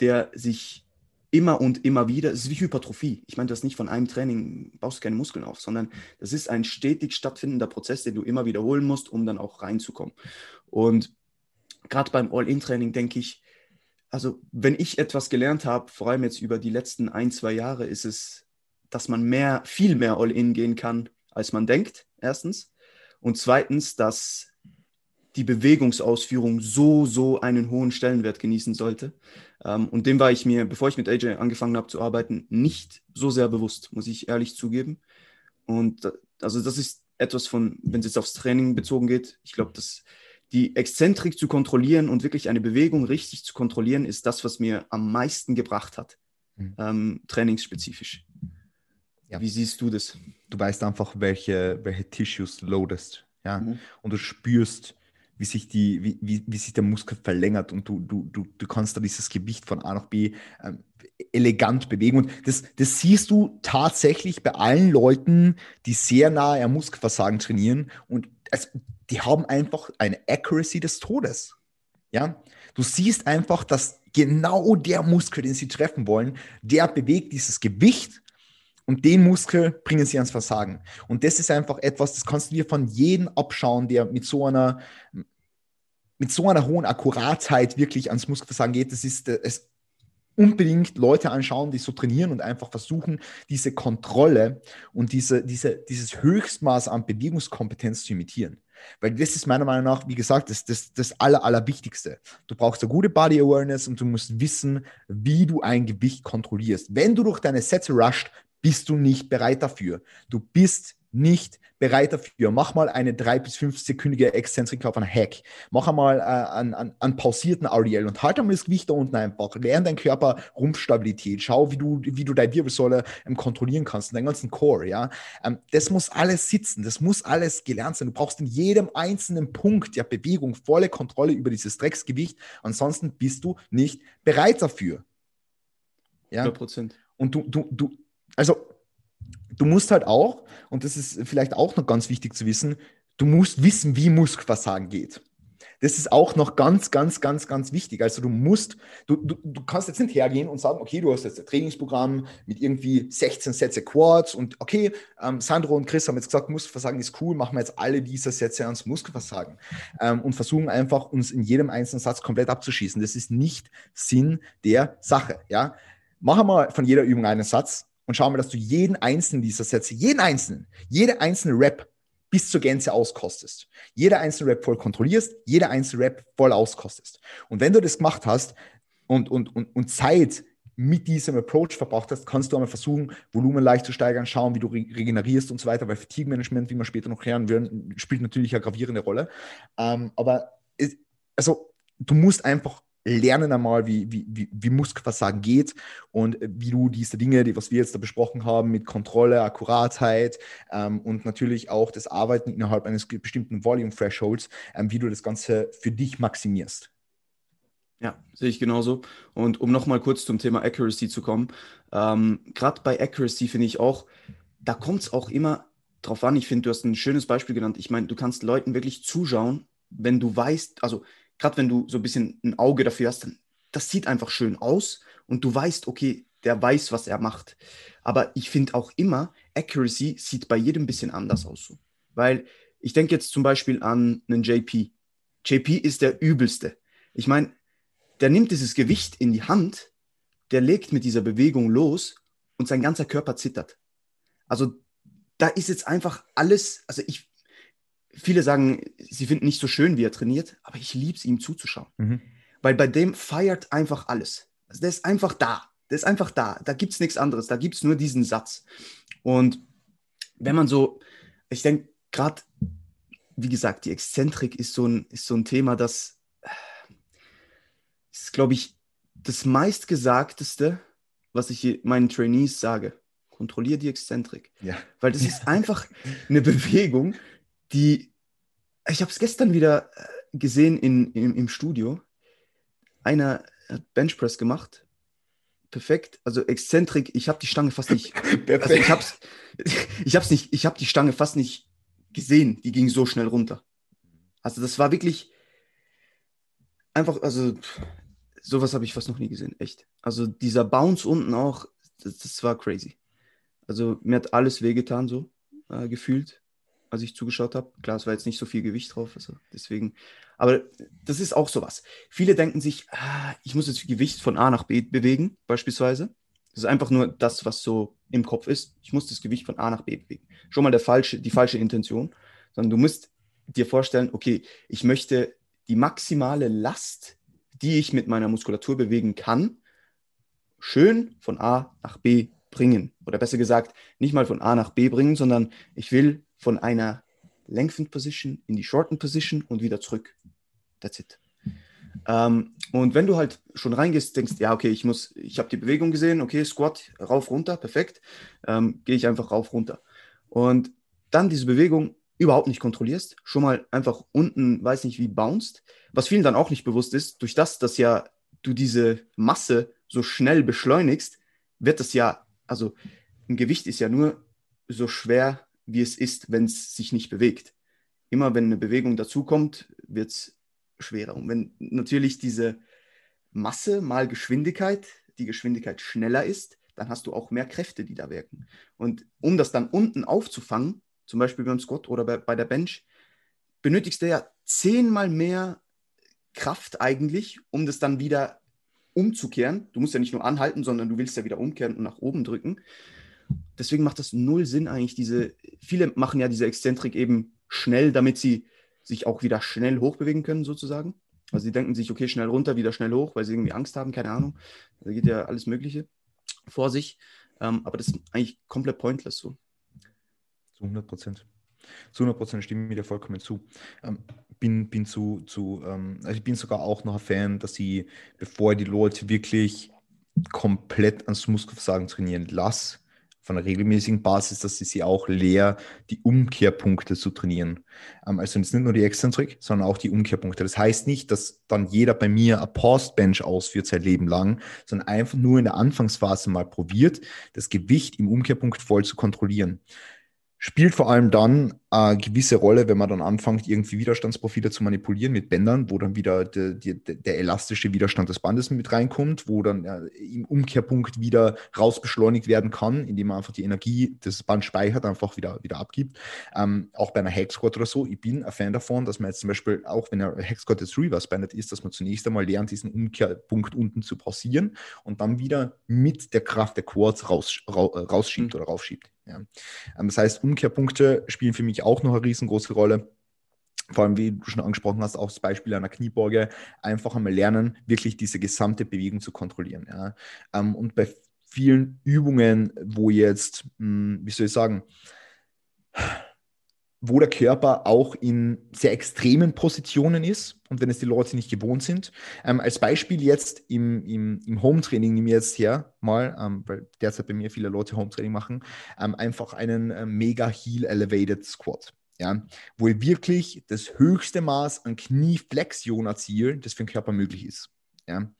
der sich immer und immer wieder, es ist wie Hypertrophie. Ich meine das nicht von einem Training, baust du keine Muskeln auf, sondern das ist ein stetig stattfindender Prozess, den du immer wiederholen musst, um dann auch reinzukommen. Und gerade beim All-In-Training denke ich, also wenn ich etwas gelernt habe, vor allem jetzt über die letzten ein, zwei Jahre, ist es, dass man mehr, viel mehr All-In gehen kann, als man denkt, erstens. Und zweitens, dass die Bewegungsausführung so, so einen hohen Stellenwert genießen sollte. Ähm, und dem war ich mir, bevor ich mit AJ angefangen habe zu arbeiten, nicht so sehr bewusst, muss ich ehrlich zugeben. Und da- also das ist etwas von, wenn es jetzt aufs Training bezogen geht, ich glaube, dass die Exzentrik zu kontrollieren und wirklich eine Bewegung richtig zu kontrollieren, ist das, was mir am meisten gebracht hat, Mhm. ähm, trainingsspezifisch. Ja. Wie siehst du das? Du weißt einfach, welche, welche Tissues loadest, ja. Mhm. Und du spürst, wie sich, die, wie, wie, wie sich der Muskel verlängert und du, du, du, du kannst da dieses Gewicht von A nach B ähm, elegant bewegen. Und das, das siehst du tatsächlich bei allen Leuten, die sehr nahe am Muskelversagen trainieren und es, die haben einfach eine Accuracy des Todes. Ja, du siehst einfach, dass genau der Muskel, den sie treffen wollen, der bewegt dieses Gewicht und den Muskel bringen sie ans Versagen. Und das ist einfach etwas, das kannst du dir von jedem abschauen, der mit so einer, mit so einer hohen Akkuratheit wirklich ans Muskelversagen geht. Das ist äh, es unbedingt Leute anschauen, die so trainieren und einfach versuchen, diese Kontrolle und diese, diese, dieses Höchstmaß an Bewegungskompetenz zu imitieren. Weil das ist meiner Meinung nach, wie gesagt, das, das, das Aller, Allerwichtigste. Du brauchst eine gute Body Awareness und du musst wissen, wie du ein Gewicht kontrollierst. Wenn du durch deine Sätze rusht, bist du nicht bereit dafür. Du bist nicht bereit dafür. Mach mal eine drei bis fünf sekündige Exzentrik auf einen Hack. Mach einmal äh, einen, einen, einen pausierten RDL und halt einmal das Gewicht da unten einfach. Lern deinen Körper Rumpfstabilität. Schau, wie du, wie du deine Wirbelsäule ähm, kontrollieren kannst, deinen ganzen Core. Ja? Ähm, das muss alles sitzen. Das muss alles gelernt sein. Du brauchst in jedem einzelnen Punkt der Bewegung volle Kontrolle über dieses Drecksgewicht. Ansonsten bist du nicht bereit dafür. Ja? 100 Prozent. Und du, du, du, also du musst halt auch, und das ist vielleicht auch noch ganz wichtig zu wissen, du musst wissen, wie Muskelversagen geht. Das ist auch noch ganz, ganz, ganz, ganz wichtig. Also du musst, du, du, du kannst jetzt nicht hergehen und sagen, okay, du hast jetzt ein Trainingsprogramm mit irgendwie 16 Sätze Quads und okay, ähm, Sandro und Chris haben jetzt gesagt, Muskelversagen ist cool, machen wir jetzt alle diese Sätze ans Muskelversagen ähm, und versuchen einfach, uns in jedem einzelnen Satz komplett abzuschießen. Das ist nicht Sinn der Sache. Ja? Mach mal von jeder Übung einen Satz und schau mal, dass du jeden einzelnen dieser Sätze, jeden einzelnen, jede einzelne Rap bis zur Gänze auskostest. Jeder einzelne Rap voll kontrollierst, jeder einzelne Rap voll auskostest. Und wenn du das gemacht hast und, und, und, und Zeit mit diesem Approach verbracht hast, kannst du einmal versuchen, Volumen leicht zu steigern, schauen, wie du re regenerierst und so weiter, weil Fatigue-Management, wie wir später noch hören werden, spielt natürlich eine gravierende Rolle. Ähm, aber es, also du musst einfach lernen einmal, wie, wie, wie, wie Muskelversagen geht und wie du diese Dinge, die, was wir jetzt da besprochen haben, mit Kontrolle, Akkuratheit ähm, und natürlich auch das Arbeiten innerhalb eines bestimmten Volume-Thresholds, ähm, wie du das Ganze für dich maximierst. Ja, sehe ich genauso. Und um nochmal kurz zum Thema Accuracy zu kommen, ähm, gerade bei Accuracy finde ich auch, da kommt es auch immer drauf an. Ich finde, du hast ein schönes Beispiel genannt. Ich meine, du kannst Leuten wirklich zuschauen, wenn du weißt, also gerade wenn du so ein bisschen ein Auge dafür hast, dann das sieht einfach schön aus und du weißt, okay, der weiß, was er macht. Aber ich finde auch immer, Accuracy sieht bei jedem ein bisschen anders aus. So. Weil ich denke jetzt zum Beispiel an einen JP. JP ist der übelste. Ich meine, der nimmt dieses Gewicht in die Hand, der legt mit dieser Bewegung los und sein ganzer Körper zittert. Also da ist jetzt einfach alles, also ich, viele sagen, sie finden nicht so schön, wie er trainiert, aber ich liebe es, ihm zuzuschauen. Mhm. Weil bei dem feiert einfach alles. Also der ist einfach da. Der ist einfach da. Da gibt es nichts anderes. Da gibt es nur diesen Satz. Und wenn man so, ich denke, gerade, wie gesagt, die Exzentrik ist so ein, ist so ein Thema, das ist, glaube ich, das meistgesagteste, was ich meinen Trainees sage. Kontrolliere die Exzentrik. Ja. Weil das ist einfach eine Bewegung, die, ich habe es gestern wieder äh, gesehen in, in, im Studio. Einer hat Benchpress gemacht. Perfekt. Also Exzentrik, ich habe die Stange fast nicht. Also ich habe ich hab's nicht, ich habe die Stange fast nicht gesehen. Die ging so schnell runter. Also das war wirklich einfach, also sowas habe ich fast noch nie gesehen, echt. Also dieser Bounce unten auch, das, das war crazy. Also mir hat alles wehgetan so äh, gefühlt als ich zugeschaut habe. Klar, es war jetzt nicht so viel Gewicht drauf, also deswegen. Aber das ist auch sowas. Viele denken sich, ah, ich muss jetzt Gewicht von A nach B bewegen, beispielsweise. Das ist einfach nur das, was so im Kopf ist. Ich muss das Gewicht von A nach B bewegen. Schon mal der falsche, die falsche Intention. Sondern du musst dir vorstellen, okay, ich möchte die maximale Last, die ich mit meiner Muskulatur bewegen kann, schön von A nach B bringen. Oder besser gesagt, nicht mal von A nach B bringen, sondern ich will von einer Lengthened Position in die Shortened Position und wieder zurück. That's it. Ähm, und wenn du halt schon reingehst, denkst, ja, okay, ich muss, ich habe die Bewegung gesehen, okay, Squat, rauf, runter, perfekt, ähm, gehe ich einfach rauf, runter. Und dann diese Bewegung überhaupt nicht kontrollierst, schon mal einfach unten, weiß nicht wie, bounced, was vielen dann auch nicht bewusst ist, durch das, dass ja du diese Masse so schnell beschleunigst, wird das ja, also ein Gewicht ist ja nur so schwer, wie es ist, wenn es sich nicht bewegt. Immer wenn eine Bewegung dazukommt, wird es schwerer. Und wenn natürlich diese Masse mal Geschwindigkeit, die Geschwindigkeit schneller ist, dann hast du auch mehr Kräfte, die da wirken. Und um das dann unten aufzufangen, zum Beispiel beim Squat oder bei, bei der Bench, benötigst du ja zehnmal mehr Kraft eigentlich, um das dann wieder umzukehren. Du musst ja nicht nur anhalten, sondern du willst ja wieder umkehren und nach oben drücken deswegen macht das null Sinn eigentlich, diese, viele machen ja diese Exzentrik eben schnell, damit sie sich auch wieder schnell hochbewegen können, sozusagen. Also sie denken sich, okay, schnell runter, wieder schnell hoch, weil sie irgendwie Angst haben, keine Ahnung. Da geht ja alles Mögliche vor sich. Ähm, aber das ist eigentlich komplett pointless so. Zu 100 Prozent. Zu 100 Prozent stimme ich dir vollkommen zu. Ähm, bin, bin zu, zu ähm, also ich bin sogar auch noch ein Fan, dass sie, bevor die Leute wirklich komplett ans Muskelversagen trainieren lassen, von einer regelmäßigen Basis, dass sie sie auch leer die Umkehrpunkte zu trainieren. Ähm, also jetzt nicht nur die Exzentrik, sondern auch die Umkehrpunkte. Das heißt nicht, dass dann jeder bei mir ein Paused Bench ausführt sein Leben lang, sondern einfach nur in der Anfangsphase mal probiert, das Gewicht im Umkehrpunkt voll zu kontrollieren spielt vor allem dann eine gewisse Rolle, wenn man dann anfängt, irgendwie Widerstandsprofile zu manipulieren mit Bändern, wo dann wieder de, de, der elastische Widerstand des Bandes mit reinkommt, wo dann ja, im Umkehrpunkt wieder rausbeschleunigt werden kann, indem man einfach die Energie, das Band speichert, einfach wieder, wieder abgibt. Ähm, auch bei einer Hexquad oder so, ich bin ein Fan davon, dass man jetzt zum Beispiel, auch wenn der Hexquad jetzt reverse-banded ist, dass man zunächst einmal lernt, diesen Umkehrpunkt unten zu pausieren und dann wieder mit der Kraft der Quads raus, rausschiebt mhm. oder raufschiebt. Ja. Ähm, das heißt, Umkehrpunkte spielen für mich auch noch eine riesengroße Rolle. Vor allem, wie du schon angesprochen hast, auch das Beispiel einer Kniebeuge, einfach einmal lernen, wirklich diese gesamte Bewegung zu kontrollieren. Ja. Ähm, und bei vielen Übungen, wo jetzt, hm, wie soll ich sagen, wo der Körper auch in sehr extremen Positionen ist und wenn es die Leute nicht gewohnt sind. Ähm, als Beispiel jetzt im, im, im Home-Training nehme ich jetzt her, mal, ähm, weil derzeit bei mir viele Leute Home-Training machen, ähm, einfach einen äh, mega Heel Elevated Squat. Ja, wo ich wirklich das höchste Maß an Knieflexion erziele, das für den Körper möglich ist. Ja.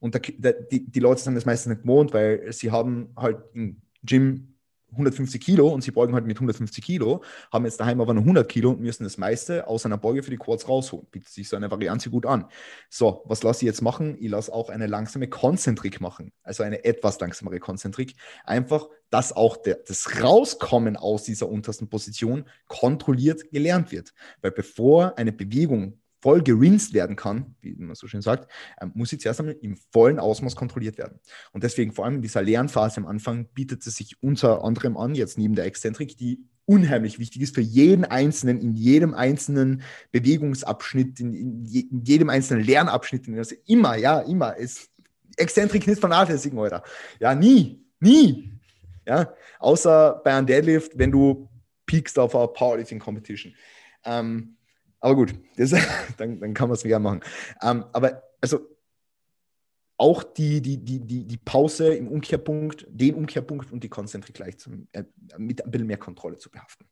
Und der, der, die, die Leute sind das meistens nicht gewohnt, weil sie haben halt im Gym 150 Kilo und sie beugen halt mit 150 Kilo, haben jetzt daheim aber nur 100 Kilo und müssen das meiste aus einer Beuge für die Quads rausholen. Bietet sich so eine Variante gut an. So, was lasse ich jetzt machen? Ich lasse auch eine langsame Konzentrik machen, also eine etwas langsamere Konzentrik. Einfach, dass auch der, das Rauskommen aus dieser untersten Position kontrolliert gelernt wird. Weil bevor eine Bewegung voll gerinst werden kann, wie man so schön sagt, ähm, muss sie zuerst einmal im vollen Ausmaß kontrolliert werden. Und deswegen vor allem in dieser Lernphase am Anfang bietet es sich unter anderem an, jetzt neben der Exzentrik, die unheimlich wichtig ist für jeden Einzelnen, in jedem einzelnen Bewegungsabschnitt, in, in, je, in jedem einzelnen Lernabschnitt, also immer, ja, immer. ist Exzentrik nicht vernachlässigen, Alter. Ja, nie, nie. Ja, außer bei einem Deadlift, wenn du peakst auf einer Powerlifting Competition. Ähm, aber gut, das, dann, dann kann man es gerne machen. Ähm, aber also auch die, die, die, die, die Pause im Umkehrpunkt, den Umkehrpunkt und die Konzentrik gleich zum, äh, mit ein bisschen mehr Kontrolle zu behaften.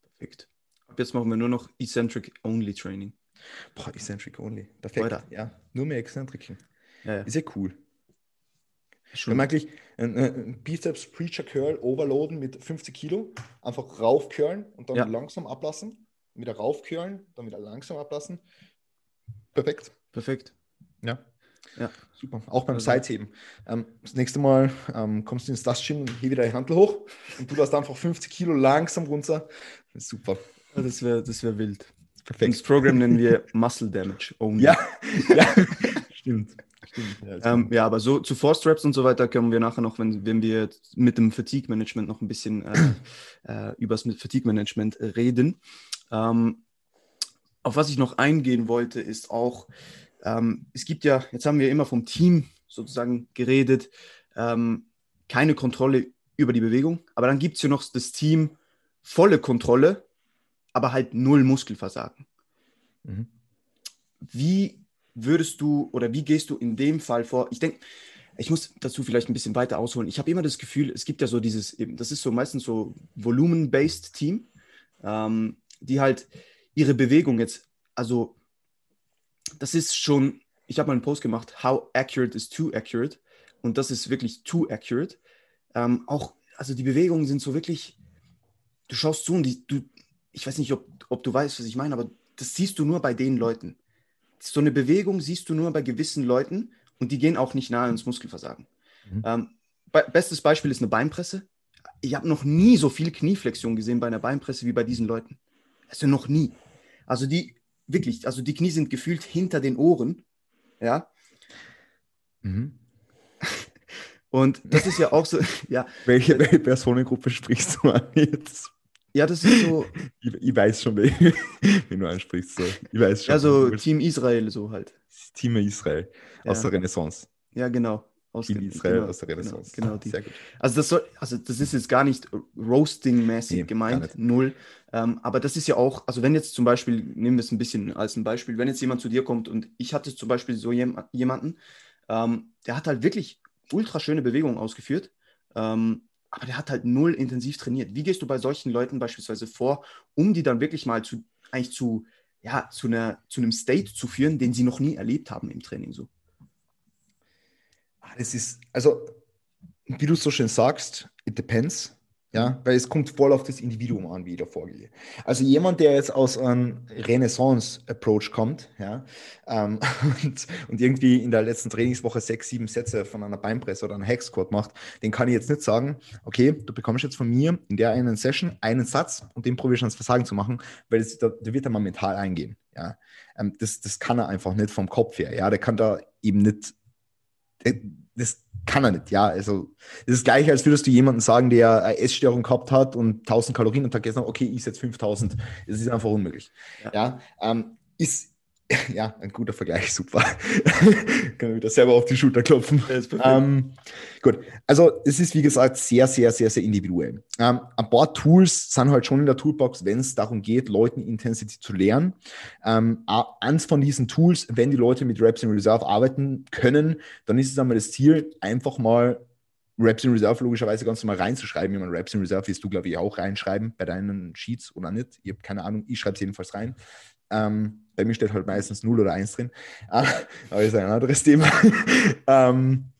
Perfekt. Ab jetzt machen wir nur noch Eccentric Only Training. Boah, Eccentric Only. Perfekt. Weiter. Ja, nur mehr Eccentriken. Ja, ja. Ist ja cool. Schon. Wenn man eigentlich einen Biceps Preacher Curl overloaden mit 50 Kilo, einfach raufcurlen und dann ja. langsam ablassen wieder raufkühlen, dann wieder langsam ablassen. Perfekt. Perfekt. Ja. Ja. Super. Auch beim also. Seitheben. Ähm, das nächste Mal ähm, kommst du ins das Gym und hier wieder die Handel hoch und du lässt einfach 50 Kilo langsam runter. Super. Das wäre das wär wild. Perfekt. Das Programm nennen wir Muscle Damage Only. Ja, ja. Stimmt. Stimmt, ja, ähm, ja, aber so zu Force Straps und so weiter können wir nachher noch, wenn, wenn wir mit dem Fatigue Management noch ein bisschen äh, äh, über das Fatigue Management reden. Ähm, auf was ich noch eingehen wollte, ist auch, ähm, es gibt ja, jetzt haben wir immer vom Team sozusagen geredet, ähm, keine Kontrolle über die Bewegung, aber dann gibt es ja noch das Team volle Kontrolle, aber halt null Muskelversagen. Mhm. Wie würdest du oder wie gehst du in dem Fall vor? Ich denke, ich muss dazu vielleicht ein bisschen weiter ausholen. Ich habe immer das Gefühl, es gibt ja so dieses, das ist so meistens so Volumen-based Team. Ähm, die halt ihre Bewegung jetzt, also das ist schon, ich habe mal einen Post gemacht, how accurate is too accurate und das ist wirklich too accurate. Ähm, auch, also die Bewegungen sind so wirklich, du schaust zu und die, du, ich weiß nicht, ob, ob du weißt, was ich meine, aber das siehst du nur bei den Leuten. So eine Bewegung siehst du nur bei gewissen Leuten und die gehen auch nicht nahe ins Muskelversagen. Mhm. Ähm, be bestes Beispiel ist eine Beinpresse. Ich habe noch nie so viel Knieflexion gesehen bei einer Beinpresse wie bei diesen Leuten. Also noch nie. Also die, wirklich, also die Knie sind gefühlt hinter den Ohren. Ja. Mhm. Und das ist ja auch so, ja. Welche, welche Personengruppe sprichst du an jetzt? Ja, das ist so. Ich, ich weiß schon, wen, du ansprichst. So. Ich weiß schon. Also Team Israel so halt. Team Israel aus ja. der Renaissance. Ja, genau. Aus Team Israel genau, aus der Renaissance. Genau, genau die. Sehr gut. Also das soll, also das ist jetzt gar nicht roasting-mäßig nee, gemeint, null. Ähm, aber das ist ja auch, also wenn jetzt zum Beispiel, nehmen wir es ein bisschen als ein Beispiel, wenn jetzt jemand zu dir kommt und ich hatte zum Beispiel so jem, jemanden, ähm, der hat halt wirklich ultra schöne Bewegungen ausgeführt, ähm, aber der hat halt null intensiv trainiert. Wie gehst du bei solchen Leuten beispielsweise vor, um die dann wirklich mal zu, eigentlich zu, ja, zu, einer, zu einem State zu führen, den sie noch nie erlebt haben im Training so? das ist, also, wie du so schön sagst, it depends. Ja, weil es kommt voll auf das Individuum an, wie ich da vorgehe. Also jemand, der jetzt aus einem Renaissance-Approach kommt, ja, ähm, und, und, irgendwie in der letzten Trainingswoche sechs, sieben Sätze von einer Beinpresse oder einer Hexquad macht, den kann ich jetzt nicht sagen, okay, du bekommst jetzt von mir in der einen Session einen Satz und den probierst du ans Versagen zu machen, weil das, da, da wird er mal mental eingehen. Ja, ähm, das, das kann er einfach nicht vom Kopf her. Ja, der kann da eben nicht das kann er nicht, ja. Also, das ist das gleiche, als würdest du jemanden sagen, der eine Essstörung gehabt hat und 1000 Kalorien und Tag gesagt okay, ich setze 5000. Das ist einfach unmöglich. Ja, ja ähm, ist, ja, ein guter Vergleich, super. Können wir wieder selber auf die Schulter klopfen. Ähm, gut, also es ist wie gesagt sehr, sehr, sehr, sehr individuell. Ähm, ein paar Tools sind halt schon in der Toolbox, wenn es darum geht, Leuten Intensity zu lernen. Ähm, eins von diesen Tools, wenn die Leute mit Reps in Reserve arbeiten können, dann ist es einmal das Ziel, einfach mal Raps in Reserve logischerweise ganz normal reinzuschreiben. Wie man Raps in Reserve wirst du, glaube ich, auch reinschreiben bei deinen Sheets oder nicht. Ich habe keine Ahnung, ich schreibe es jedenfalls rein. Ähm, bei mir steht halt meistens 0 oder 1 drin. aber ist ein anderes Thema. ähm,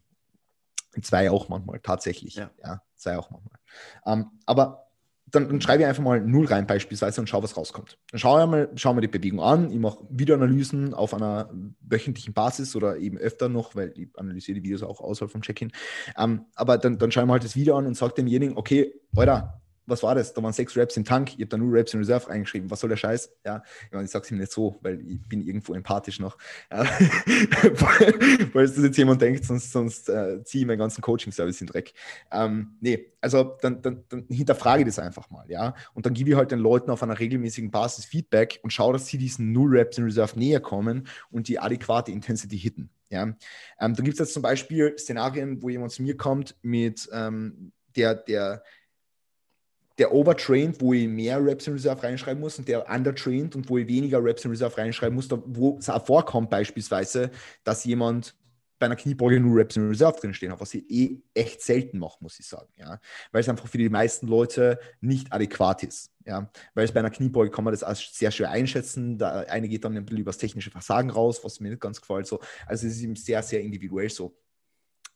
zwei auch manchmal, tatsächlich. Ja, ja zwei auch manchmal. Ähm, aber dann, dann, schreibe ich einfach mal 0 rein beispielsweise und schaue, was rauskommt. Dann schaue ich mal, schaue mir die Bewegung an. Ich mache Videoanalysen auf einer wöchentlichen Basis oder eben öfter noch, weil ich analysiere die Videos auch außerhalb vom Check-in. Ähm, aber dann, dann schaue ich mir halt das Video an und sage demjenigen, okay, Alter, was war das? Da waren sechs Raps im Tank, ich habe da nur Raps in Reserve reingeschrieben. Was soll der Scheiß? Ja, ich, meine, ich sage es ihm nicht so, weil ich bin irgendwo empathisch noch. Weil das jetzt jemand denkt, sonst, sonst äh, ziehe ich meinen ganzen Coaching-Service in Dreck. Ähm, nee, also dann, dann, dann hinterfrage ich das einfach mal, ja. Und dann gebe ich halt den Leuten auf einer regelmäßigen Basis Feedback und schaue, dass sie diesen Null Raps in Reserve näher kommen und die adäquate Intensity hitten. Ja. Ähm, dann gibt es jetzt zum Beispiel Szenarien, wo jemand zu mir kommt mit ähm, der, der der overtrained, wo ich mehr Reps in Reserve reinschreiben muss und der undertrained und wo ich weniger Reps in Reserve reinschreiben muss, wo es auch vorkommt beispielsweise, dass jemand bei einer Kniebeuge nur Reps in Reserve drinstehen hat, was ich eh echt selten mache, muss ich sagen, ja, weil es einfach für die meisten Leute nicht adäquat ist, ja, weil es bei einer Kniebeuge kann man das als sehr schwer einschätzen, da eine geht dann ein bisschen über das technische Versagen raus, was mir nicht ganz gefällt, so, also es ist eben sehr, sehr individuell so,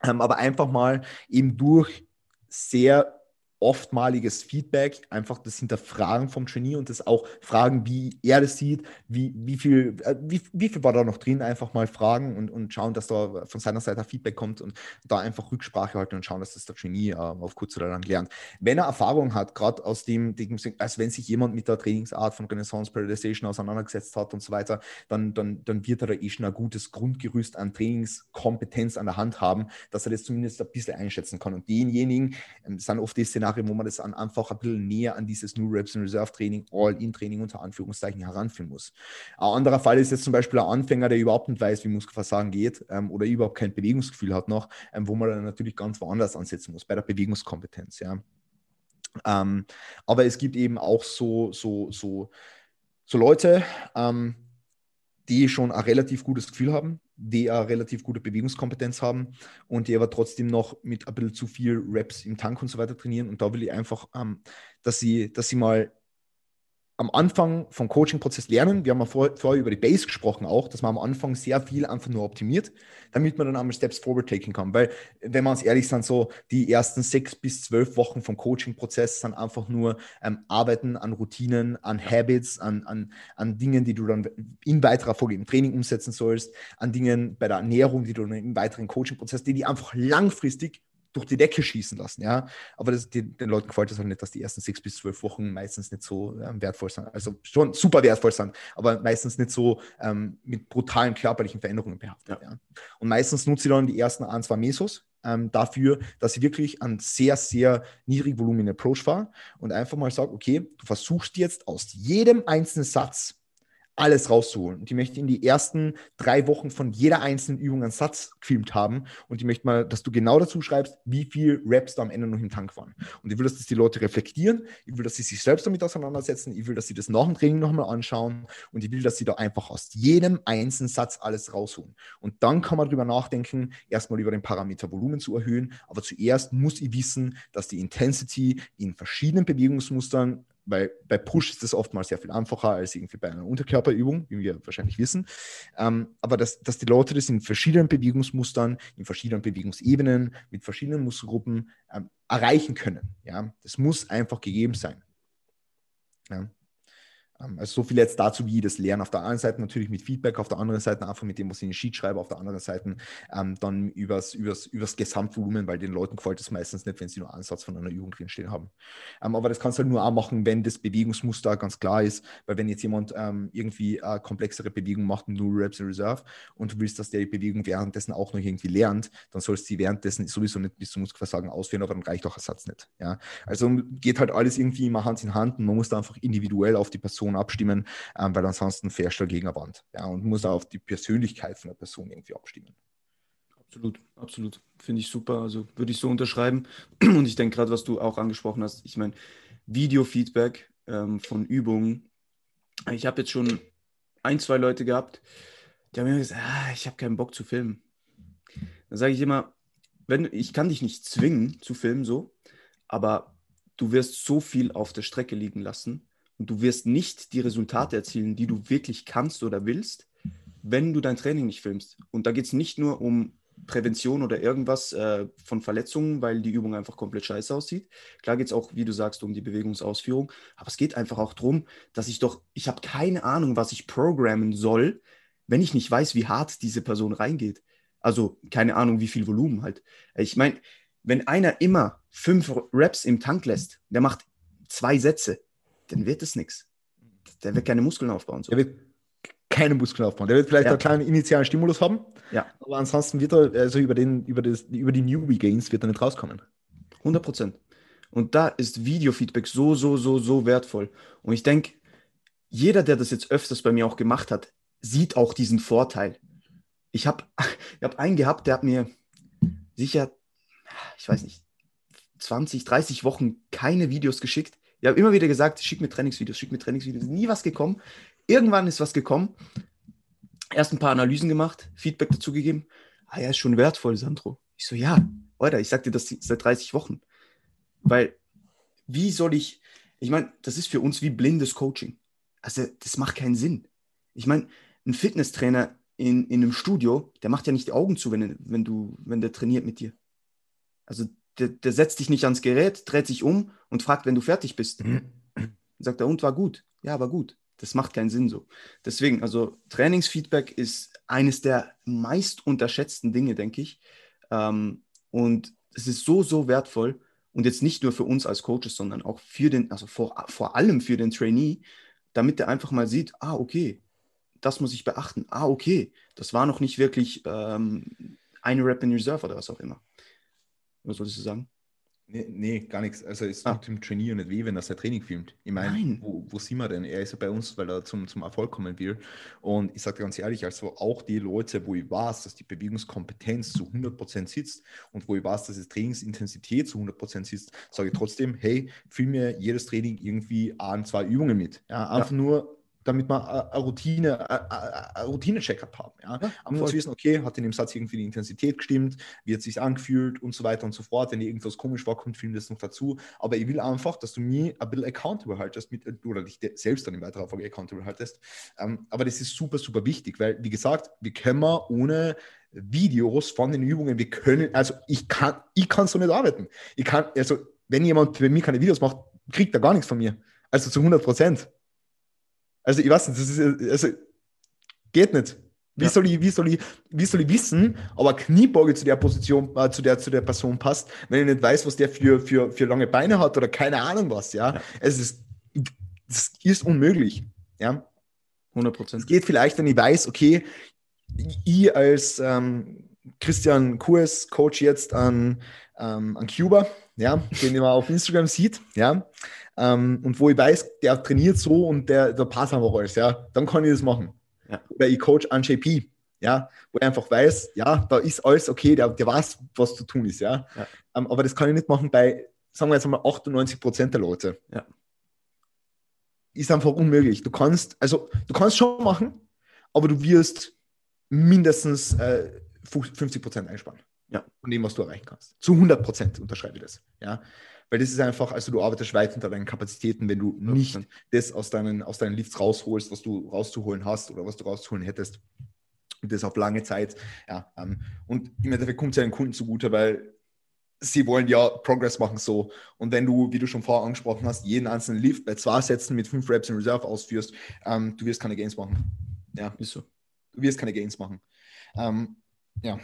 ähm, aber einfach mal eben durch sehr oftmaliges Feedback, einfach das Hinterfragen vom Trainee und das auch fragen, wie er das sieht, wie, wie, viel, äh, wie, wie viel war da noch drin, einfach mal fragen und, und schauen, dass da von seiner Seite Feedback kommt und da einfach Rücksprache halten und schauen, dass das der Trainee äh, auf kurz oder lang lernt. Wenn er Erfahrung hat, gerade aus dem, als wenn sich jemand mit der Trainingsart von Renaissance Periodization auseinandergesetzt hat und so weiter, dann, dann, dann wird er da eh schon ein gutes Grundgerüst an Trainingskompetenz an der Hand haben, dass er das zumindest ein bisschen einschätzen kann. Und denjenigen ähm, sind oft die Szenarien, Szenario, wo man das einfach ein bisschen näher an dieses New Reps and Reserve Training, All-In-Training unter Anführungszeichen heranführen muss. Ein anderer Fall ist jetzt zum Beispiel ein Anfänger, der überhaupt nicht weiß, wie Muskelversagen geht ähm, oder überhaupt kein Bewegungsgefühl hat noch, ähm, wo man dann natürlich ganz woanders ansetzen muss, bei der Bewegungskompetenz. Ja. Ähm, aber es gibt eben auch so, so, so, so Leute, ähm, die schon ein relativ gutes Gefühl haben, die eine relativ gute Bewegungskompetenz haben und die aber trotzdem noch mit ein bisschen zu viel Reps im Tank und so weiter trainieren. Und da will ich einfach, ähm, dass, sie, dass sie mal am Anfang vom Coaching-Prozess lernen. Wir haben ja vor, vorher über die Base gesprochen auch, dass man am Anfang sehr viel einfach nur optimiert, damit man dann einmal Steps forward taken kann. Weil, wenn wir uns ehrlich sind, so die ersten sechs bis zwölf Wochen vom Coaching-Prozess sind einfach nur ähm, Arbeiten an Routinen, an Habits, an, an, an Dingen, die du dann in weiterer Folge im Training umsetzen sollst, an Dingen bei der Ernährung, die du dann im weiteren Coaching-Prozess, die die einfach langfristig durch die Decke schießen lassen, ja. Aber das, die, den Leuten gefällt es halt nicht, dass die ersten sechs bis zwölf Wochen meistens nicht so ähm, wertvoll sind. Also schon super wertvoll sind, aber meistens nicht so ähm, mit brutalen körperlichen Veränderungen behaftet. Ja. ja. Und meistens nutze ich dann die ersten ein, zwei Mesos ähm, dafür, dass ich wirklich einen sehr, sehr niedrig Volumen Approach fahre und einfach mal sage, okay, du versuchst jetzt aus jedem einzelnen Satz alles rauszuholen. Und ich möchte in die ersten drei Wochen von jeder einzelnen Übung einen Satz gefilmt haben. Und ich möchte mal, dass du genau dazu schreibst, wie viel Raps da am Ende noch im Tank waren. Und ich will, dass das die Leute reflektieren. Ich will, dass sie sich selbst damit auseinandersetzen. Ich will, dass sie das nach dem Training nochmal anschauen. Und ich will, dass sie da einfach aus jedem einzelnen Satz alles rausholen. Und dann kann man darüber nachdenken, erstmal über den Parameter Volumen zu erhöhen. Aber zuerst muss ich wissen, dass die Intensity in verschiedenen Bewegungsmustern weil bei Push ist das oftmals sehr viel einfacher als irgendwie bei einer Unterkörperübung, wie wir wahrscheinlich wissen. Ähm, aber dass, dass die Leute das in verschiedenen Bewegungsmustern, in verschiedenen Bewegungsebenen, mit verschiedenen Muskelgruppen ähm, erreichen können. Ja? Das muss einfach gegeben sein. Ja? Ähm, also so viel jetzt dazu, wie das Lernen. Auf der einen Seite natürlich mit Feedback, auf der anderen Seite einfach mit dem, was ich in den Sheet schreibe, auf der anderen Seite ähm, dann übers, übers, übers Gesamtvolumen, weil den Leuten gefällt es meistens nicht, wenn sie nur einen Satz von einer Übung drinstehen haben. Ähm, aber das kannst du halt nur auch machen, wenn das Bewegungsmuster ganz klar ist, weil wenn jetzt jemand ähm, irgendwie eine komplexere Bewegung macht, nur Reps in Reserve und du willst, dass der die Bewegung währenddessen auch noch irgendwie lernt, dann sollst du sie währenddessen sowieso nicht bis zum Muskelversagen ausführen, aber dann reicht auch ein Satz nicht. Ja? Also geht halt alles irgendwie immer Hand in Hand und man muss da einfach individuell auf die Person Person abstimmen, ähm, weil ansonsten fährst du gegen eine Wand. Ja, und muss auch auf die Persönlichkeit von der Person irgendwie abstimmen. Absolut, absolut. Finde ich super. Also würde ich so unterschreiben. Und ich denke gerade, was du auch angesprochen hast, ich meine, Video-Feedback ähm, von Übungen. Ich habe jetzt schon ein, zwei Leute gehabt, die haben mir gesagt, ah, ich habe keinen Bock zu filmen. Dann sage ich immer, wenn, ich kann dich nicht zwingen zu filmen so, aber du wirst so viel auf der Strecke liegen lassen und du wirst nicht die Resultate erzielen, die du wirklich kannst oder willst, wenn du dein Training nicht filmst. Und da geht es nicht nur um Prävention oder irgendwas äh, von Verletzungen, weil die Übung einfach komplett scheiße aussieht. Klar geht es auch, wie du sagst, um die Bewegungsausführung, aber es geht einfach auch darum, dass ich doch, ich habe keine Ahnung, was ich programmen soll, wenn ich nicht weiß, wie hart diese Person reingeht. Also keine Ahnung, wie viel Volumen halt. Ich meine, wenn einer immer fünf Reps im Tank lässt, der macht zwei Sätze, dann wird es nichts. Der wird keine Muskeln aufbauen. So. Der wird keine Muskeln aufbauen. Der wird vielleicht ja. einen kleinen initialen Stimulus haben, ja. aber ansonsten wird er, also über, den, über, das, über die Newbie Gains wird er nicht rauskommen. 100 Prozent. Und da ist Videofeedback so, so, so, so wertvoll. Und ich denke, jeder, der das jetzt öfters bei mir auch gemacht hat, sieht auch diesen Vorteil ich habe ich hab einen gehabt, der hat mir sicher, ich weiß nicht, 20, 30 Wochen keine Videos geschickt. Ich habe immer wieder gesagt, schick mir Trainingsvideos, schick mir Trainingsvideos. Nie was gekommen. Irgendwann ist was gekommen. Erst ein paar Analysen gemacht, Feedback dazu gegeben. Ah ja, ist schon wertvoll, Sandro. Ich so, ja, Alter, ich sag dir das seit 30 Wochen. Weil, wie soll ich, ich meine, das ist für uns wie blindes Coaching. Also, das macht keinen Sinn. Ich meine, ein Fitnesstrainer in, in einem Studio, der macht ja nicht die Augen zu, wenn, wenn, du, wenn der trainiert mit dir. Also der, der setzt dich nicht ans Gerät, dreht sich um und fragt, wenn du fertig bist. Mhm. Sagt er, und war gut? Ja, war gut. Das macht keinen Sinn so. Deswegen, also Trainingsfeedback ist eines der meist unterschätzten Dinge, denke ich. Ähm, und es ist so, so wertvoll. Und jetzt nicht nur für uns als Coaches, sondern auch für den, also vor, vor allem für den Trainee, damit er einfach mal sieht, ah, okay, das muss ich beachten. Ah, okay, das war noch nicht wirklich ähm, eine Rap in Reserve oder was auch immer. Was solltest du sagen? Nee, nee, gar nichts. Also es ah. tut dem Trainier nicht weh, wenn er sein Training filmt. Ich meine, wo, wo sieht man denn? Er ist ja bei uns, weil er zum, zum Erfolg kommen will. Und ich sage ganz ehrlich, also auch die Leute, wo ich weiß, dass die Bewegungskompetenz zu 100% sitzt und wo ich weiß, dass die Trainingsintensität zu 100% sitzt, sage ich trotzdem, hey, film mir jedes Training irgendwie ein, zwei Übungen mit. Ja, einfach ja. nur damit wir eine Routine, ein Routine-Check-up haben. Ja? ja Einfach zu wissen, okay, hat in dem Satz irgendwie die Intensität gestimmt, wie hat es sich angefühlt und so weiter und so fort. Wenn irgendwas komisch war, kommt Film das noch dazu. Aber ich will einfach, dass du mir ein bisschen accountable haltest mit, oder dich selbst dann in weiterer Folge accountable haltest. Ähm, aber das ist super, super wichtig, weil, wie gesagt, wir können ohne Videos von den Übungen, wir können, also ich kann, ich kann so nicht arbeiten. Ich kann, also wenn jemand für mich keine Videos macht, kriegt er gar nichts von mir. Also zu 100 Prozent. Also ich weiß nicht, das ist, also geht nicht. Wie, ja. soll ich, wie, soll ich, wie soll ich wissen, aber Kniebeuge zu der Position, äh, zu, der, zu der Person passt, wenn ich nicht weiß, was der für, für, für lange Beine hat oder keine Ahnung was, ja. ja. Es ist, es ist unmöglich, ja. 100 Prozent. Es geht vielleicht, wenn ich weiß, okay, ich als ähm, Christian Kurs Coach jetzt an, ähm, an Cuba, ja, den man auf Instagram sieht, ja, ähm, und wo ich weiß, der trainiert so und der, der passt einfach alles, ja, dann kann ich das machen. Ja. Oder ich coach an JP, ja, wo ich einfach weiß, ja, da ist alles okay, der, der weiß, was zu tun ist, ja. ja. Ähm, aber das kann ich nicht machen bei, sagen wir jetzt mal, 98 Prozent der Leute. Ja. Ist einfach unmöglich. Du kannst, also du kannst schon machen, aber du wirst mindestens äh, 50 Prozent einsparen. Ja. Von dem, was du erreichen kannst. Zu 100 Prozent unterschreibe ich das. Ja. Weil das ist einfach, also du arbeitest weit hinter deinen Kapazitäten, wenn du nicht das aus deinen, aus deinen Lifts rausholst, was du rauszuholen hast oder was du rauszuholen hättest. Und das auf lange Zeit. Ja, ähm, und im Endeffekt kommt es ja den Kunden zugute, weil sie wollen ja Progress machen so. Und wenn du, wie du schon vorher angesprochen hast, jeden einzelnen Lift bei zwei Sätzen mit fünf Reps in Reserve ausführst, ähm, du wirst keine Gains machen. Ja, ist so. Du wirst keine Gains machen. Ähm, ja,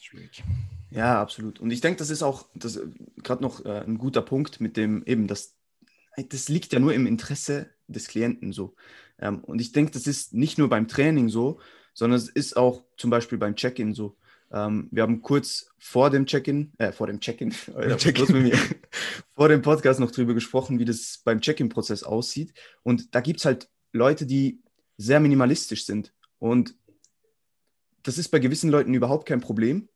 schwierig. Ja, absolut. Und ich denke, das ist auch das gerade noch äh, ein guter Punkt mit dem eben, das, das liegt ja nur im Interesse des Klienten so. Ähm, und ich denke, das ist nicht nur beim Training so, sondern es ist auch zum Beispiel beim Check-in so. Ähm, wir haben kurz vor dem Check-in, äh, vor dem Check-in, Check vor dem Podcast noch drüber gesprochen, wie das beim Check-in-Prozess aussieht. Und da gibt es halt Leute, die sehr minimalistisch sind. Und das ist bei gewissen Leuten überhaupt kein Problem.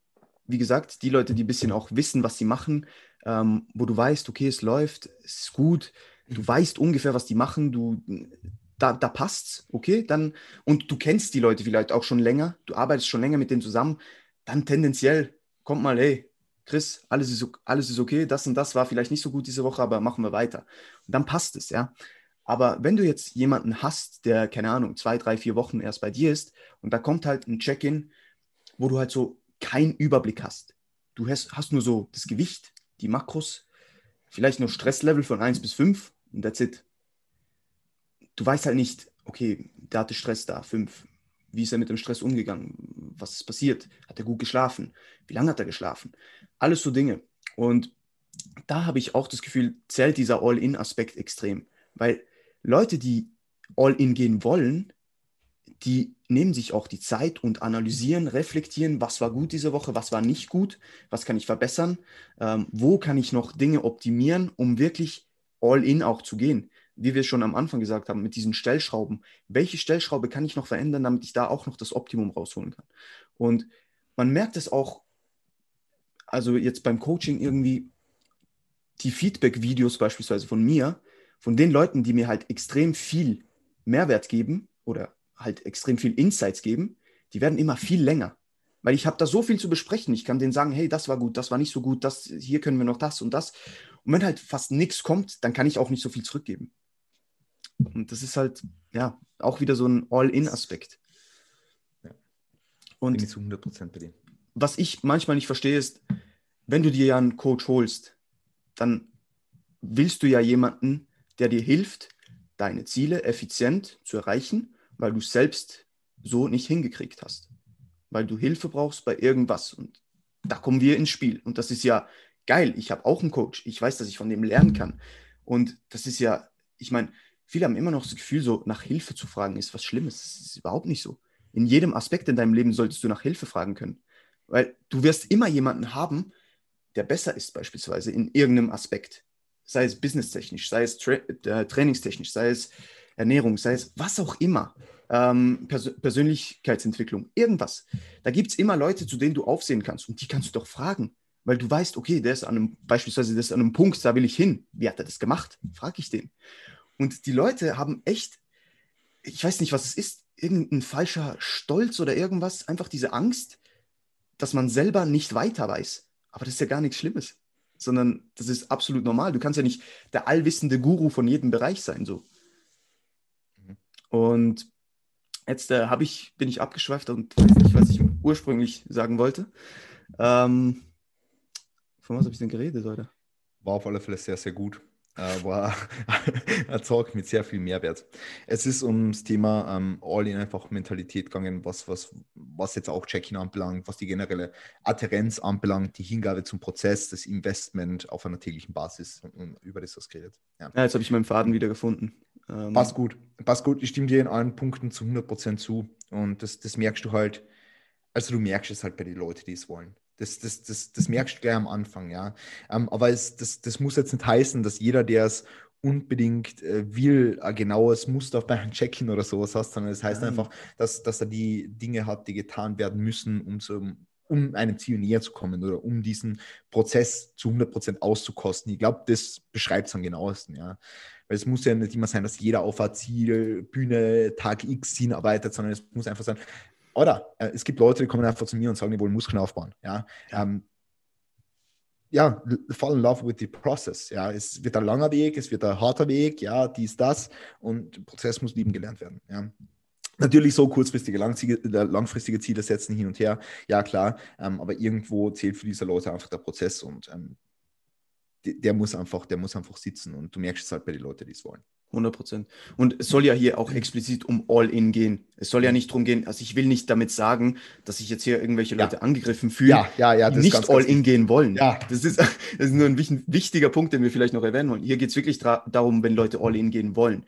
Wie gesagt, die Leute, die ein bisschen auch wissen, was sie machen, ähm, wo du weißt, okay, es läuft, es ist gut, du weißt ungefähr, was die machen, du, da, da passt's, okay, dann, und du kennst die Leute vielleicht auch schon länger, du arbeitest schon länger mit denen zusammen, dann tendenziell kommt mal, hey, Chris, alles ist, alles ist okay, das und das war vielleicht nicht so gut diese Woche, aber machen wir weiter. Und dann passt es, ja. Aber wenn du jetzt jemanden hast, der, keine Ahnung, zwei, drei, vier Wochen erst bei dir ist und da kommt halt ein Check-in, wo du halt so keinen Überblick hast. Du hast, hast nur so das Gewicht, die Makros, vielleicht nur Stresslevel von 1 bis 5 und that's it. Du weißt halt nicht, okay, der hatte Stress da, 5. Wie ist er mit dem Stress umgegangen? Was ist passiert? Hat er gut geschlafen? Wie lange hat er geschlafen? Alles so Dinge. Und da habe ich auch das Gefühl, zählt dieser All-In-Aspekt extrem. Weil Leute, die All-In gehen wollen, die nehmen sich auch die Zeit und analysieren, reflektieren, was war gut diese Woche, was war nicht gut, was kann ich verbessern, ähm, wo kann ich noch Dinge optimieren, um wirklich all-in auch zu gehen. Wie wir schon am Anfang gesagt haben, mit diesen Stellschrauben. Welche Stellschraube kann ich noch verändern, damit ich da auch noch das Optimum rausholen kann? Und man merkt es auch, also jetzt beim Coaching irgendwie, die Feedback-Videos beispielsweise von mir, von den Leuten, die mir halt extrem viel Mehrwert geben oder halt extrem viel Insights geben, die werden immer viel länger. Weil ich habe da so viel zu besprechen. Ich kann denen sagen, hey, das war gut, das war nicht so gut, das, hier können wir noch das und das. Und wenn halt fast nichts kommt, dann kann ich auch nicht so viel zurückgeben. Und das ist halt, ja, auch wieder so ein All-In-Aspekt. Ja. Und Bin ich zu 100% bei dir. Was ich manchmal nicht verstehe, ist, wenn du dir ja einen Coach holst, dann willst du ja jemanden, der dir hilft, deine Ziele effizient zu erreichen weil du es selbst so nicht hingekriegt hast. Weil du Hilfe brauchst bei irgendwas. Und da kommen wir ins Spiel. Und das ist ja geil. Ich habe auch einen Coach. Ich weiß, dass ich von dem lernen kann. Und das ist ja, ich meine, viele haben immer noch das Gefühl, so nach Hilfe zu fragen ist was Schlimmes. Das ist überhaupt nicht so. In jedem Aspekt in deinem Leben solltest du nach Hilfe fragen können. Weil du wirst immer jemanden haben, der besser ist, beispielsweise in irgendeinem Aspekt. Sei es businesstechnisch, sei es tra äh, trainingstechnisch, sei es Ernährung, sei es was auch immer, ähm, Pers Persönlichkeitsentwicklung, irgendwas. Da gibt es immer Leute, zu denen du aufsehen kannst und die kannst du doch fragen, weil du weißt, okay, der ist an einem, beispielsweise, der ist an einem Punkt, da will ich hin. Wie hat er das gemacht? Frag ich den. Und die Leute haben echt, ich weiß nicht, was es ist, irgendein falscher Stolz oder irgendwas, einfach diese Angst, dass man selber nicht weiter weiß. Aber das ist ja gar nichts Schlimmes, sondern das ist absolut normal. Du kannst ja nicht der allwissende Guru von jedem Bereich sein, so. Und jetzt äh, ich, bin ich abgeschweift und weiß nicht, was ich ursprünglich sagen wollte. Ähm, von was habe ich denn geredet, Leute? War auf alle Fälle sehr, sehr gut. Äh, war ein Talk mit sehr viel Mehrwert. Es ist ums Thema ähm, All-in einfach Mentalität gegangen, was, was, was jetzt auch Check-in anbelangt, was die generelle Adherenz anbelangt, die Hingabe zum Prozess, das Investment auf einer täglichen Basis und, und über das was geredet. Ja, ja jetzt habe ich meinen Faden wieder gefunden. Ähm, passt gut. Passt gut. Ich stimme dir in allen Punkten zu 100% zu. Und das, das merkst du halt, also du merkst es halt bei den Leuten, die es wollen. Das, das, das, das merkst du gleich am Anfang, ja. Ähm, aber es, das, das muss jetzt nicht heißen, dass jeder, der es unbedingt äh, will, ein genaues Muster bei einem Check-in oder sowas hast, sondern es das heißt Nein. einfach, dass, dass er die Dinge hat, die getan werden müssen, um, zu, um einem Ziel näher zu kommen oder um diesen Prozess zu 100% auszukosten. Ich glaube, das beschreibt es am genauesten, ja. Weil es muss ja nicht immer sein, dass jeder auf ein Ziel, Bühne, Tag X hinarbeitet, sondern es muss einfach sein, oder äh, es gibt Leute, die kommen einfach zu mir und sagen, die wollen Muskeln aufbauen. Ja, ähm, ja fall in love with the process. Ja, es wird ein langer Weg, es wird ein harter Weg, ja, dies, das und der Prozess muss lieben gelernt werden. Ja. Natürlich so kurzfristige, langfristige Ziele setzen hin und her, ja klar, ähm, aber irgendwo zählt für diese Leute einfach der Prozess und ähm, der muss einfach, der muss einfach sitzen und du merkst es halt bei den Leuten, die es wollen. 100 Prozent. Und es soll ja hier auch explizit um All-In gehen. Es soll ja nicht darum gehen, also ich will nicht damit sagen, dass sich jetzt hier irgendwelche Leute ja. angegriffen fühlen, ja, ja, ja, die nicht All-In gehen wollen. Ja. Das, ist, das ist nur ein wichtiger Punkt, den wir vielleicht noch erwähnen wollen. Hier geht es wirklich darum, wenn Leute All-In gehen wollen.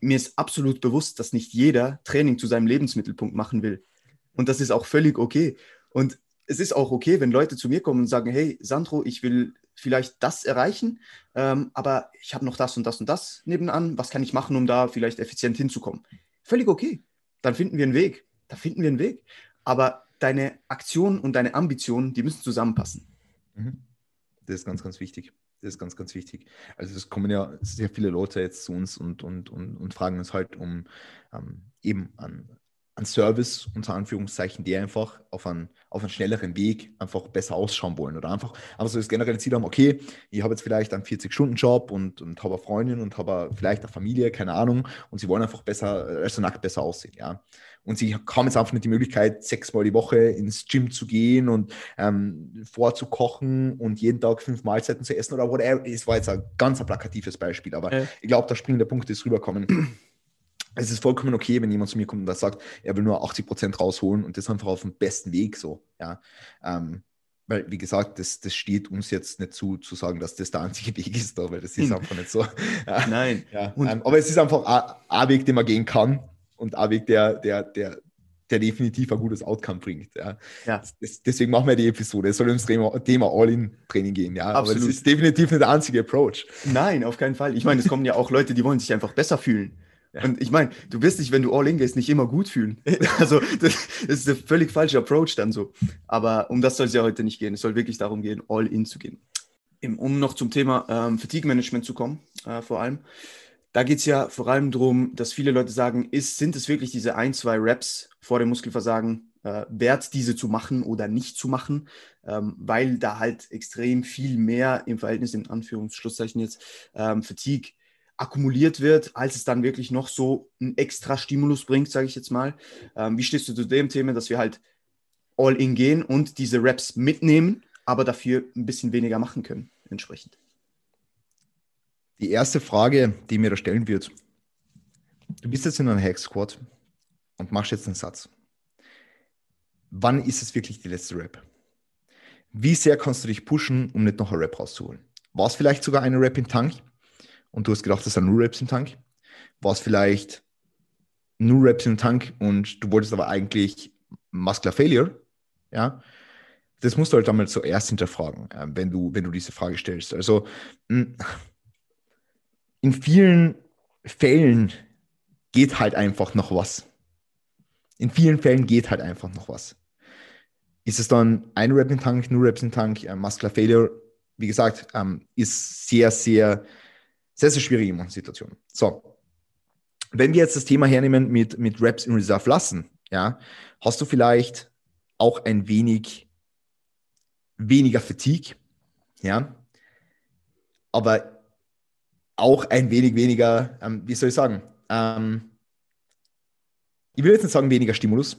Mir ist absolut bewusst, dass nicht jeder Training zu seinem Lebensmittelpunkt machen will. Und das ist auch völlig okay. Und es ist auch okay, wenn Leute zu mir kommen und sagen, hey, Sandro, ich will vielleicht das erreichen, ähm, aber ich habe noch das und das und das nebenan. Was kann ich machen, um da vielleicht effizient hinzukommen? Völlig okay. Dann finden wir einen Weg. Da finden wir einen Weg. Aber deine Aktion und deine Ambitionen, die müssen zusammenpassen. Mhm. Das ist ganz, ganz wichtig. Das ist ganz, ganz wichtig. Also es kommen ja sehr viele Leute jetzt zu uns und, und, und, und fragen uns halt um ähm, eben an, an Service, unter Anführungszeichen, die einfach auf einen, auf einen schnelleren Weg einfach besser ausschauen wollen. Oder einfach, einfach so das generelle Ziel haben, okay, ich habe jetzt vielleicht einen 40-Stunden-Job und, und habe eine Freundin und habe vielleicht eine Familie, keine Ahnung, und sie wollen einfach besser, also nackt besser aussehen, ja. Und sie haben jetzt einfach nicht die Möglichkeit, sechsmal die Woche ins Gym zu gehen und ähm, vorzukochen und jeden Tag fünf Mahlzeiten zu essen oder whatever. Es war jetzt ein ganz ein plakatives Beispiel, aber äh. ich glaube, der springende Punkt ist rüberkommen. Es ist vollkommen okay, wenn jemand zu mir kommt und sagt, er will nur 80 Prozent rausholen und das einfach auf dem besten Weg so, ja. Ähm, weil, wie gesagt, das, das steht uns jetzt nicht zu, zu sagen, dass das der einzige Weg ist, weil das ist hm. einfach nicht so. Nein. Ja, ähm, aber es ist einfach ein Weg, den man gehen kann und ein Weg, der, der, der, der definitiv ein gutes Outcome bringt. Ja. ja. Das, deswegen machen wir die Episode. Es soll ums Thema, Thema All-In-Training gehen. Ja. Absolut. Aber das ist definitiv nicht der einzige Approach. Nein, auf keinen Fall. Ich meine, es kommen ja auch Leute, die wollen sich einfach besser fühlen. Ja. Und ich meine, du wirst dich, wenn du All-In gehst, nicht immer gut fühlen. Also, das ist der völlig falsche Approach dann so. Aber um das soll es ja heute nicht gehen. Es soll wirklich darum gehen, All-In zu gehen. Um noch zum Thema ähm, Fatigue-Management zu kommen, äh, vor allem da geht es ja vor allem darum, dass viele Leute sagen, ist, sind es wirklich diese ein, zwei Reps vor dem Muskelversagen äh, wert, diese zu machen oder nicht zu machen, ähm, weil da halt extrem viel mehr im Verhältnis, in Anführungsschlusszeichen jetzt, ähm, Fatigue akkumuliert wird, als es dann wirklich noch so einen extra Stimulus bringt, sage ich jetzt mal. Ähm, wie stehst du zu dem Thema, dass wir halt all in gehen und diese Reps mitnehmen, aber dafür ein bisschen weniger machen können, entsprechend? Die erste Frage, die mir da stellen wird, du bist jetzt in einem Hack Squad und machst jetzt einen Satz. Wann ist es wirklich die letzte Rap? Wie sehr kannst du dich pushen, um nicht noch eine Rap rauszuholen? War es vielleicht sogar eine Rap im Tank und du hast gedacht, das sind nur Raps im Tank? War es vielleicht nur Raps im Tank und du wolltest aber eigentlich Muscular Failure? Ja, das musst du halt einmal zuerst hinterfragen, äh, wenn du, wenn du diese Frage stellst. Also, hm, in vielen Fällen geht halt einfach noch was. In vielen Fällen geht halt einfach noch was. Ist es dann ein Rap im Tank, nur Raps im Tank, äh, Muscular Failure, wie gesagt, ähm, ist sehr, sehr, sehr, sehr schwierig in manchen Situationen. So. Wenn wir jetzt das Thema hernehmen mit, mit Raps in Reserve lassen, ja, hast du vielleicht auch ein wenig weniger Fatigue, ja, aber auch ein wenig weniger, ähm, wie soll ich sagen, ähm, ich will jetzt nicht sagen weniger Stimulus,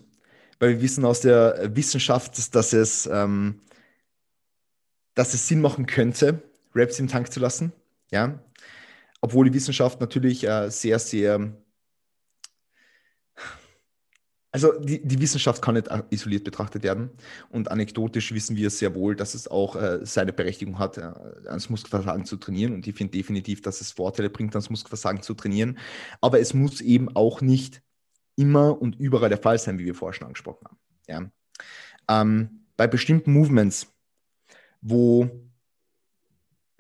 weil wir wissen aus der Wissenschaft, dass es, ähm, dass es Sinn machen könnte, Raps im Tank zu lassen. Ja? Obwohl die Wissenschaft natürlich äh, sehr, sehr also die, die, Wissenschaft kann nicht isoliert betrachtet werden und anekdotisch wissen wir sehr wohl, dass es auch äh, seine Berechtigung hat, äh, ans Muskelversagen zu trainieren und ich finde definitiv, dass es Vorteile bringt, ans Muskelversagen zu trainieren, aber es muss eben auch nicht immer und überall der Fall sein, wie wir vorher schon angesprochen haben. Ja? Ähm, bei bestimmten Movements, wo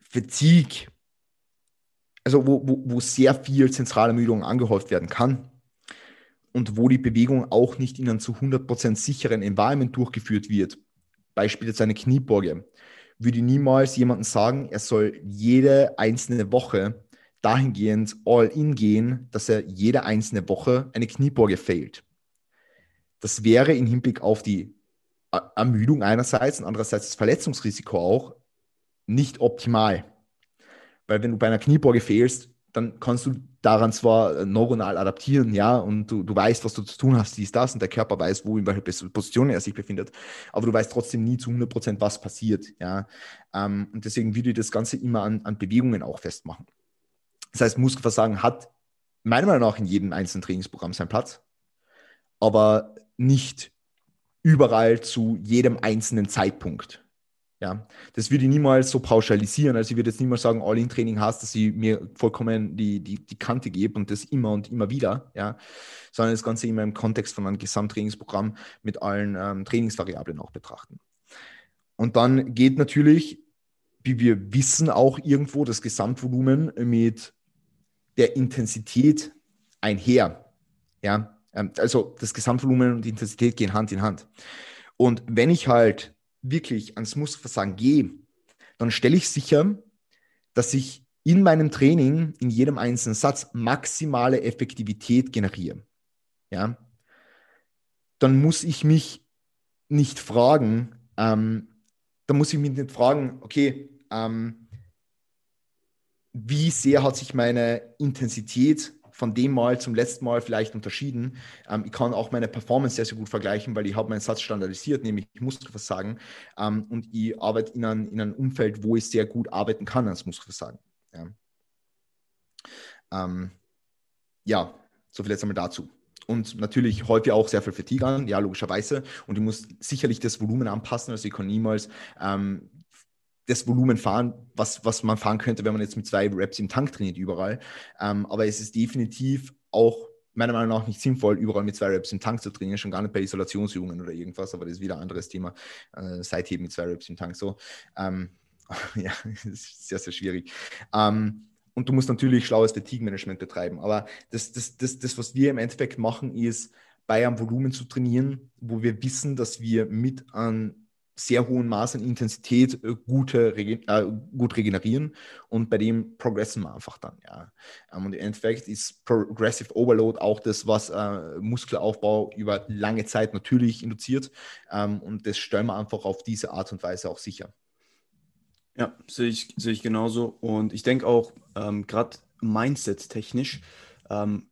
Fatigue, also wo, wo, wo sehr viel zentrale Ermüdung angehäuft werden kann, und wo die Bewegung auch nicht in einem zu 100% sicheren Environment durchgeführt wird, beispielsweise eine Knieborge, würde niemals jemandem sagen, er soll jede einzelne Woche dahingehend all in gehen, dass er jede einzelne Woche eine Knieborge fehlt. Das wäre im Hinblick auf die Ermüdung einerseits und andererseits das Verletzungsrisiko auch nicht optimal. Weil wenn du bei einer Knieborge fehlst, dann kannst du daran zwar neuronal adaptieren, ja, und du, du weißt, was du zu tun hast, dies, das, und der Körper weiß, wo, in welcher Position er sich befindet, aber du weißt trotzdem nie zu 100 Prozent, was passiert, ja. Ähm, und deswegen würde ich das Ganze immer an, an Bewegungen auch festmachen. Das heißt, Muskelversagen hat meiner Meinung nach in jedem einzelnen Trainingsprogramm seinen Platz, aber nicht überall zu jedem einzelnen Zeitpunkt. Ja, das würde ich niemals so pauschalisieren. Also ich würde jetzt niemals sagen, All-in-Training heißt, dass ich mir vollkommen die, die, die Kante gebe und das immer und immer wieder, ja, sondern das Ganze immer im Kontext von einem Gesamttrainingsprogramm mit allen ähm, Trainingsvariablen auch betrachten. Und dann geht natürlich wie wir wissen, auch irgendwo das Gesamtvolumen mit der Intensität einher. Ja, ähm, also das Gesamtvolumen und die Intensität gehen Hand in Hand. Und wenn ich halt wirklich ans Muskelversagen gehe, dann stelle ich sicher, dass ich in meinem Training, in jedem einzelnen Satz maximale Effektivität generiere. Ja, dann muss ich mich nicht fragen, ähm, dann muss ich mich nicht fragen, okay, ähm, wie sehr hat sich meine Intensität von dem Mal zum letzten Mal vielleicht unterschieden. Ähm, ich kann auch meine Performance sehr, sehr gut vergleichen, weil ich habe meinen Satz standardisiert, nämlich Muskelversagen. Ähm, und ich arbeite in, ein, in einem Umfeld, wo ich sehr gut arbeiten kann als Muskelversagen. Ja, ähm, ja so viel jetzt einmal dazu. Und natürlich häufig auch sehr viel Fatigue an, ja, logischerweise. Und ich muss sicherlich das Volumen anpassen. Also ich kann niemals ähm, das Volumen fahren, was, was man fahren könnte, wenn man jetzt mit zwei Reps im Tank trainiert überall. Ähm, aber es ist definitiv auch meiner Meinung nach nicht sinnvoll, überall mit zwei Reps im Tank zu trainieren, schon gar nicht bei Isolationsübungen oder irgendwas, aber das ist wieder ein anderes Thema. Äh, Seitheben mit zwei Reps im Tank so. Ähm, ja, ist sehr, sehr schwierig. Ähm, und du musst natürlich schlaues Fatigue-Management betreiben. Aber das, das, das, das, was wir im Endeffekt machen, ist, bei einem Volumen zu trainieren, wo wir wissen, dass wir mit einem sehr hohen Maß an Intensität äh, gute, äh, gut regenerieren und bei dem progressen wir einfach dann. Ja. Ähm, und im Endeffekt ist Progressive Overload auch das, was äh, Muskelaufbau über lange Zeit natürlich induziert ähm, und das stellen wir einfach auf diese Art und Weise auch sicher. Ja, sehe ich, sehe ich genauso und ich denke auch, ähm, gerade Mindset-technisch ähm,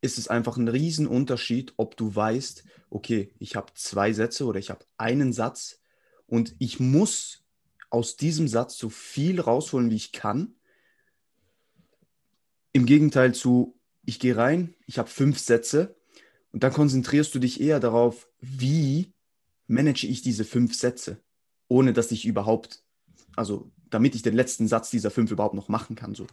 ist es einfach ein Riesenunterschied, ob du weißt, okay, ich habe zwei Sätze oder ich habe einen Satz, und ich muss aus diesem Satz so viel rausholen, wie ich kann. Im Gegenteil zu, ich gehe rein, ich habe fünf Sätze und dann konzentrierst du dich eher darauf, wie manage ich diese fünf Sätze, ohne dass ich überhaupt, also damit ich den letzten Satz dieser fünf überhaupt noch machen kann. So.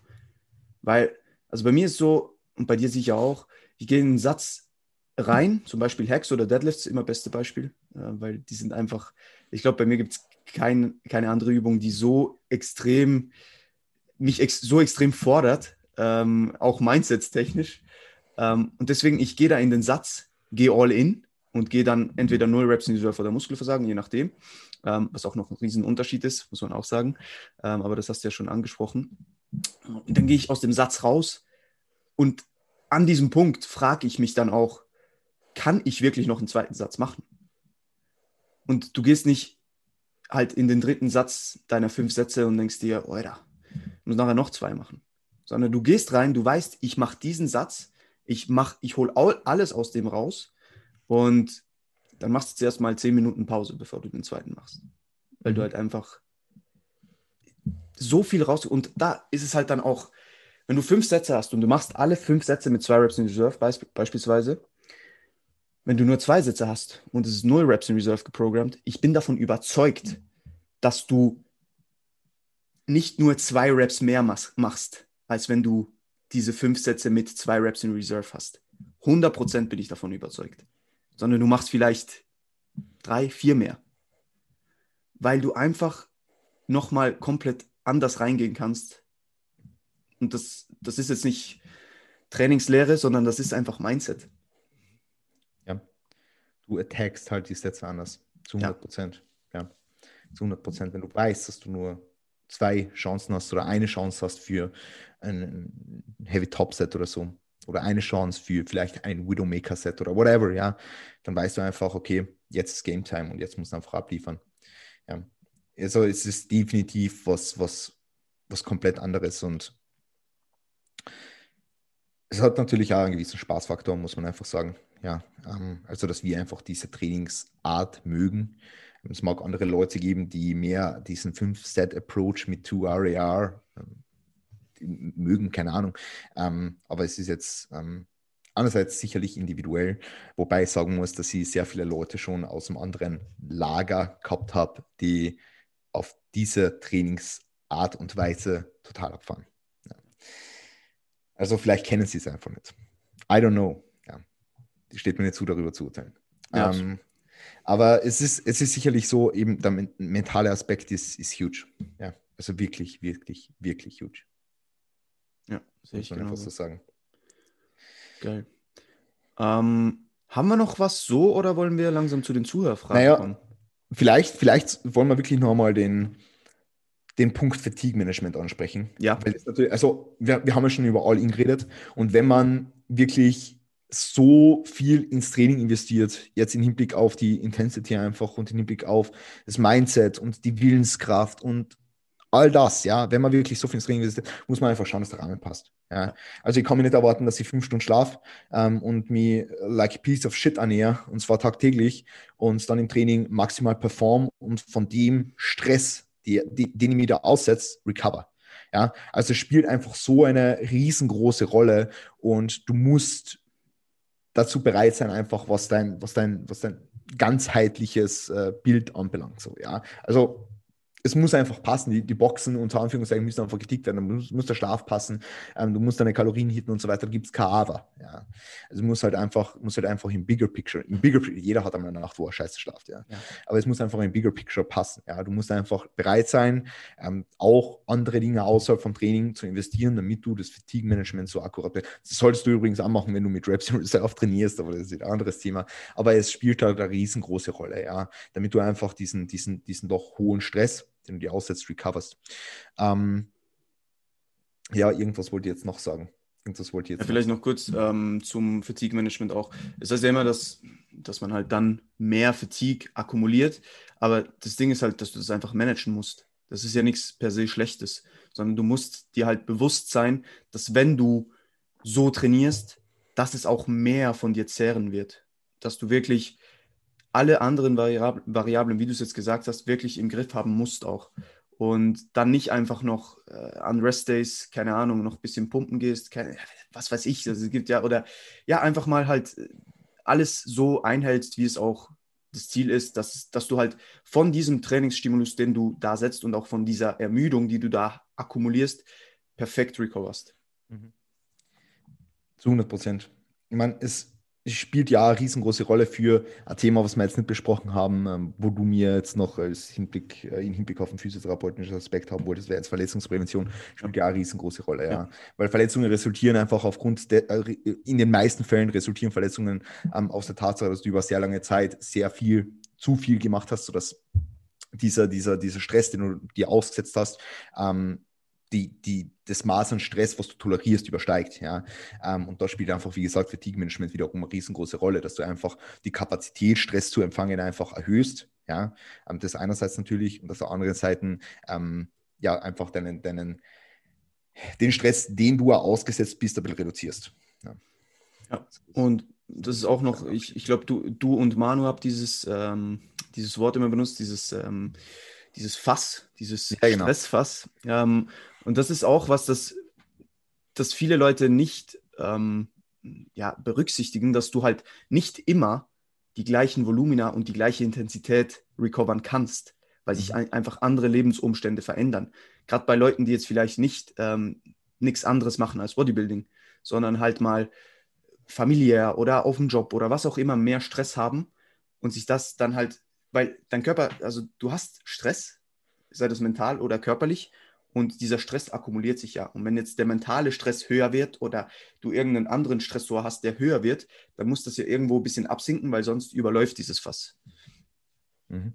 Weil, also bei mir ist so, und bei dir sicher auch, ich gehe in einen Satz rein, zum Beispiel Hacks oder Deadlifts, immer beste Beispiel, weil die sind einfach, ich glaube, bei mir gibt es kein, keine andere Übung, die so extrem, mich ex so extrem fordert, ähm, auch mindsetstechnisch. Ähm, und deswegen, ich gehe da in den Satz, gehe all in und gehe dann entweder null Reps in Reserve oder Muskelversagen, je nachdem, ähm, was auch noch ein Riesenunterschied ist, muss man auch sagen. Ähm, aber das hast du ja schon angesprochen. Und dann gehe ich aus dem Satz raus und an diesem Punkt frage ich mich dann auch, kann ich wirklich noch einen zweiten Satz machen? Und du gehst nicht halt in den dritten Satz deiner fünf Sätze und denkst dir, Alter, ich muss nachher noch zwei machen. Sondern du gehst rein, du weißt, ich mache diesen Satz, ich, mach, ich hole alles aus dem raus und dann machst du zuerst mal zehn Minuten Pause, bevor du den zweiten machst. Weil mhm. du halt einfach so viel raus. Und da ist es halt dann auch, wenn du fünf Sätze hast und du machst alle fünf Sätze mit zwei Reps in Reserve beispielsweise, wenn du nur zwei Sätze hast und es ist null Reps in Reserve geprogrammt, ich bin davon überzeugt, dass du nicht nur zwei Reps mehr machst, als wenn du diese fünf Sätze mit zwei Reps in Reserve hast. 100% bin ich davon überzeugt. Sondern du machst vielleicht drei, vier mehr. Weil du einfach nochmal komplett anders reingehen kannst. Und das, das ist jetzt nicht Trainingslehre, sondern das ist einfach Mindset du attackst halt die Sätze anders. Zu 100 Prozent. Ja. ja. Zu 100 Prozent. Wenn du weißt, dass du nur zwei Chancen hast oder eine Chance hast für ein Heavy Top Set oder so oder eine Chance für vielleicht ein Widowmaker Set oder whatever, ja, dann weißt du einfach, okay, jetzt ist Game Time und jetzt musst du einfach abliefern. Ja. Also es ist definitiv was, was, was komplett anderes und es hat natürlich auch einen gewissen Spaßfaktor, muss man einfach sagen. Ja, ähm, also dass wir einfach diese Trainingsart mögen. Es mag andere Leute geben, die mehr diesen 5-Set-Approach mit 2RAR ähm, mögen, keine Ahnung. Ähm, aber es ist jetzt einerseits sicherlich individuell, wobei ich sagen muss, dass ich sehr viele Leute schon aus einem anderen Lager gehabt habe, die auf diese Trainingsart und Weise total abfahren. Also vielleicht kennen sie es einfach nicht. I don't know steht mir nicht zu, darüber zu urteilen. Ja, ähm, aber es ist, es ist sicherlich so, eben der mentale Aspekt ist, ist huge. Ja, Also wirklich, wirklich, wirklich huge. Ja, sehe ich genau. so sagen. Geil. Ähm, haben wir noch was so oder wollen wir langsam zu den Zuhörerfragen naja, kommen? Vielleicht, vielleicht wollen wir wirklich nochmal den, den Punkt Fatigue-Management ansprechen. Ja. also wir, wir haben ja schon über All-In geredet und wenn man wirklich so viel ins Training investiert, jetzt im Hinblick auf die Intensity einfach und im Hinblick auf das Mindset und die Willenskraft und all das, ja, wenn man wirklich so viel ins Training investiert, muss man einfach schauen, dass der Rahmen passt. Ja. Also ich kann mir nicht erwarten, dass ich fünf Stunden schlafe ähm, und mich like a piece of shit ernähre, und zwar tagtäglich, und dann im Training maximal perform und von dem Stress, die, die, den ich mir da aussetze, recover. Ja, also es spielt einfach so eine riesengroße Rolle und du musst dazu bereit sein, einfach was dein, was dein, was dein ganzheitliches äh, Bild anbelangt. So, ja. Also es muss einfach passen. Die, die Boxen unter Anführungszeichen müssen einfach getickt werden. Du musst, muss der Schlaf passen, ähm, du musst deine Kalorien hitten und so weiter. Da gibt es kein Aber. Ja. Also muss halt einfach, muss halt einfach im Bigger Picture, im Bigger jeder hat einmal eine Nacht, wo er scheiße schlaft, ja. ja. Aber es muss einfach im Bigger Picture passen. Ja. Du musst einfach bereit sein, ähm, auch andere Dinge außerhalb vom Training zu investieren, damit du das Fatigue-Management so akkurat bist. Das solltest du übrigens auch machen, wenn du mit Reps in Reserve trainierst, aber das ist ein anderes Thema. Aber es spielt halt eine riesengroße Rolle, ja. Damit du einfach diesen, diesen, diesen doch hohen Stress den du dir aussetzt, recoverst. Ähm, ja, irgendwas wollte ich jetzt noch sagen. Irgendwas wollte ich jetzt ja, vielleicht noch kurz ähm, zum Fatigue-Management auch. Es heißt ja immer, dass, dass man halt dann mehr Fatigue akkumuliert, aber das Ding ist halt, dass du das einfach managen musst. Das ist ja nichts per se Schlechtes, sondern du musst dir halt bewusst sein, dass wenn du so trainierst, dass es auch mehr von dir zehren wird. Dass du wirklich alle anderen Variablen, wie du es jetzt gesagt hast, wirklich im Griff haben musst auch. Und dann nicht einfach noch äh, an Rest-Days, keine Ahnung, noch ein bisschen pumpen gehst, keine, was weiß ich, also es gibt ja, oder ja, einfach mal halt äh, alles so einhältst, wie es auch das Ziel ist, dass, dass du halt von diesem Trainingsstimulus, den du da setzt und auch von dieser Ermüdung, die du da akkumulierst, perfekt recoverst. Mhm. Zu 100 Prozent. Meine, es spielt ja eine riesengroße Rolle für ein Thema, was wir jetzt nicht besprochen haben, ähm, wo du mir jetzt noch als Hinblick, äh, in Hinblick auf den physiotherapeutischen Aspekt haben wolltest, wäre jetzt Verletzungsprävention, spielt ja eine riesengroße Rolle, ja. ja. Weil Verletzungen resultieren einfach aufgrund, der, äh, in den meisten Fällen resultieren Verletzungen ähm, aus der Tatsache, dass du über sehr lange Zeit sehr viel, zu viel gemacht hast, sodass dieser, dieser, dieser Stress, den du dir ausgesetzt hast, ähm, die, die, das Maß an Stress, was du tolerierst, übersteigt. Ja? Ähm, und da spielt einfach, wie gesagt, Fatigue-Management wiederum eine riesengroße Rolle, dass du einfach die Kapazität, Stress zu empfangen, einfach erhöhst. Ja? Ähm, das einerseits natürlich und auf der anderen Seite ähm, ja, einfach deinen, deinen, den Stress, den du ausgesetzt bist, ein bisschen reduzierst. Ja, ja. und das ist auch noch, ich, ich glaube, du, du und Manu habt dieses, ähm, dieses Wort immer benutzt, dieses, ähm, dieses Fass, dieses ja, genau. Stressfass. Ähm, und das ist auch was, das, das viele Leute nicht ähm, ja, berücksichtigen, dass du halt nicht immer die gleichen Volumina und die gleiche Intensität recovern kannst, weil sich mhm. ein, einfach andere Lebensumstände verändern. Gerade bei Leuten, die jetzt vielleicht nicht ähm, nichts anderes machen als Bodybuilding, sondern halt mal familiär oder auf dem Job oder was auch immer mehr Stress haben und sich das dann halt, weil dein Körper, also du hast Stress, sei das mental oder körperlich, und dieser Stress akkumuliert sich ja. Und wenn jetzt der mentale Stress höher wird oder du irgendeinen anderen Stressor hast, der höher wird, dann muss das ja irgendwo ein bisschen absinken, weil sonst überläuft dieses Fass. Mhm.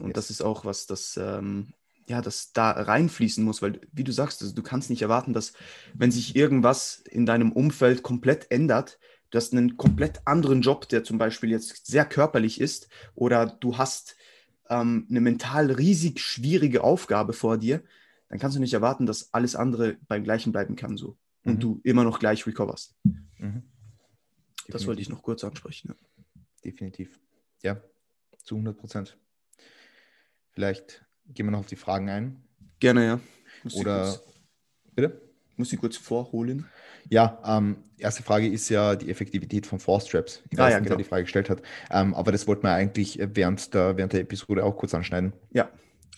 Und yes. das ist auch was, das, ähm, ja, das da reinfließen muss, weil, wie du sagst, also du kannst nicht erwarten, dass, wenn sich irgendwas in deinem Umfeld komplett ändert, du hast einen komplett anderen Job, der zum Beispiel jetzt sehr körperlich ist, oder du hast ähm, eine mental riesig schwierige Aufgabe vor dir, dann kannst du nicht erwarten, dass alles andere beim Gleichen bleiben kann so und mhm. du immer noch gleich recoverst. Mhm. Das wollte ich noch kurz ansprechen. Ja. Definitiv. Ja, zu 100 Prozent. Vielleicht gehen wir noch auf die Fragen ein. Gerne, ja. Muss Oder, bitte? Muss ich kurz vorholen? Ja, ähm, erste Frage ist ja die Effektivität von Force Traps. Ich weiß ah, ja, nicht, genau. wer die Frage gestellt hat. Ähm, aber das wollten wir eigentlich während der, während der Episode auch kurz anschneiden. Ja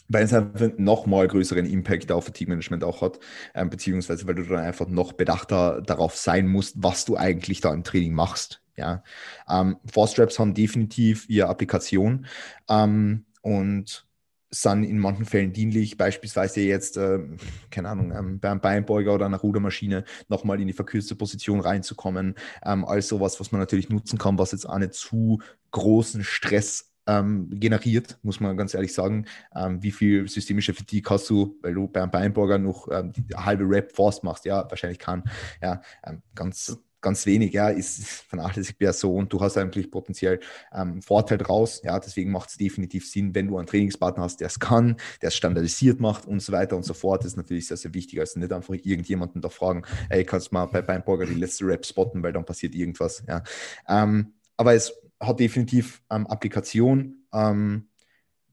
weil es einfach einen nochmal größeren Impact auf Teammanagement auch hat, ähm, beziehungsweise weil du dann einfach noch bedachter darauf sein musst, was du eigentlich da im Training machst. Ja, ähm, Force Straps haben definitiv ihre Applikation ähm, und sind in manchen Fällen dienlich, beispielsweise jetzt, äh, keine Ahnung, ähm, beim Beinbeuger oder einer Rudermaschine nochmal in die verkürzte Position reinzukommen. Ähm, als sowas, was man natürlich nutzen kann, was jetzt auch nicht zu großen Stress ähm, generiert, muss man ganz ehrlich sagen. Ähm, wie viel systemische Fatigue hast du, weil du beim Beinburger noch ähm, die halbe Rap Force machst? Ja, wahrscheinlich kann. Ja, ähm, ganz ganz wenig, ja, ist vernachlässigbar so und du hast eigentlich potenziell ähm, Vorteil draus. Ja, deswegen macht es definitiv Sinn, wenn du einen Trainingspartner hast, der es kann, der es standardisiert macht und so weiter und so fort. Das ist natürlich sehr, sehr wichtig. Also nicht einfach irgendjemanden da fragen, ey, kannst du mal bei Beinburger die letzte Rap spotten, weil dann passiert irgendwas. Ja. Ähm, aber es hat definitiv ähm, Applikation. Ähm,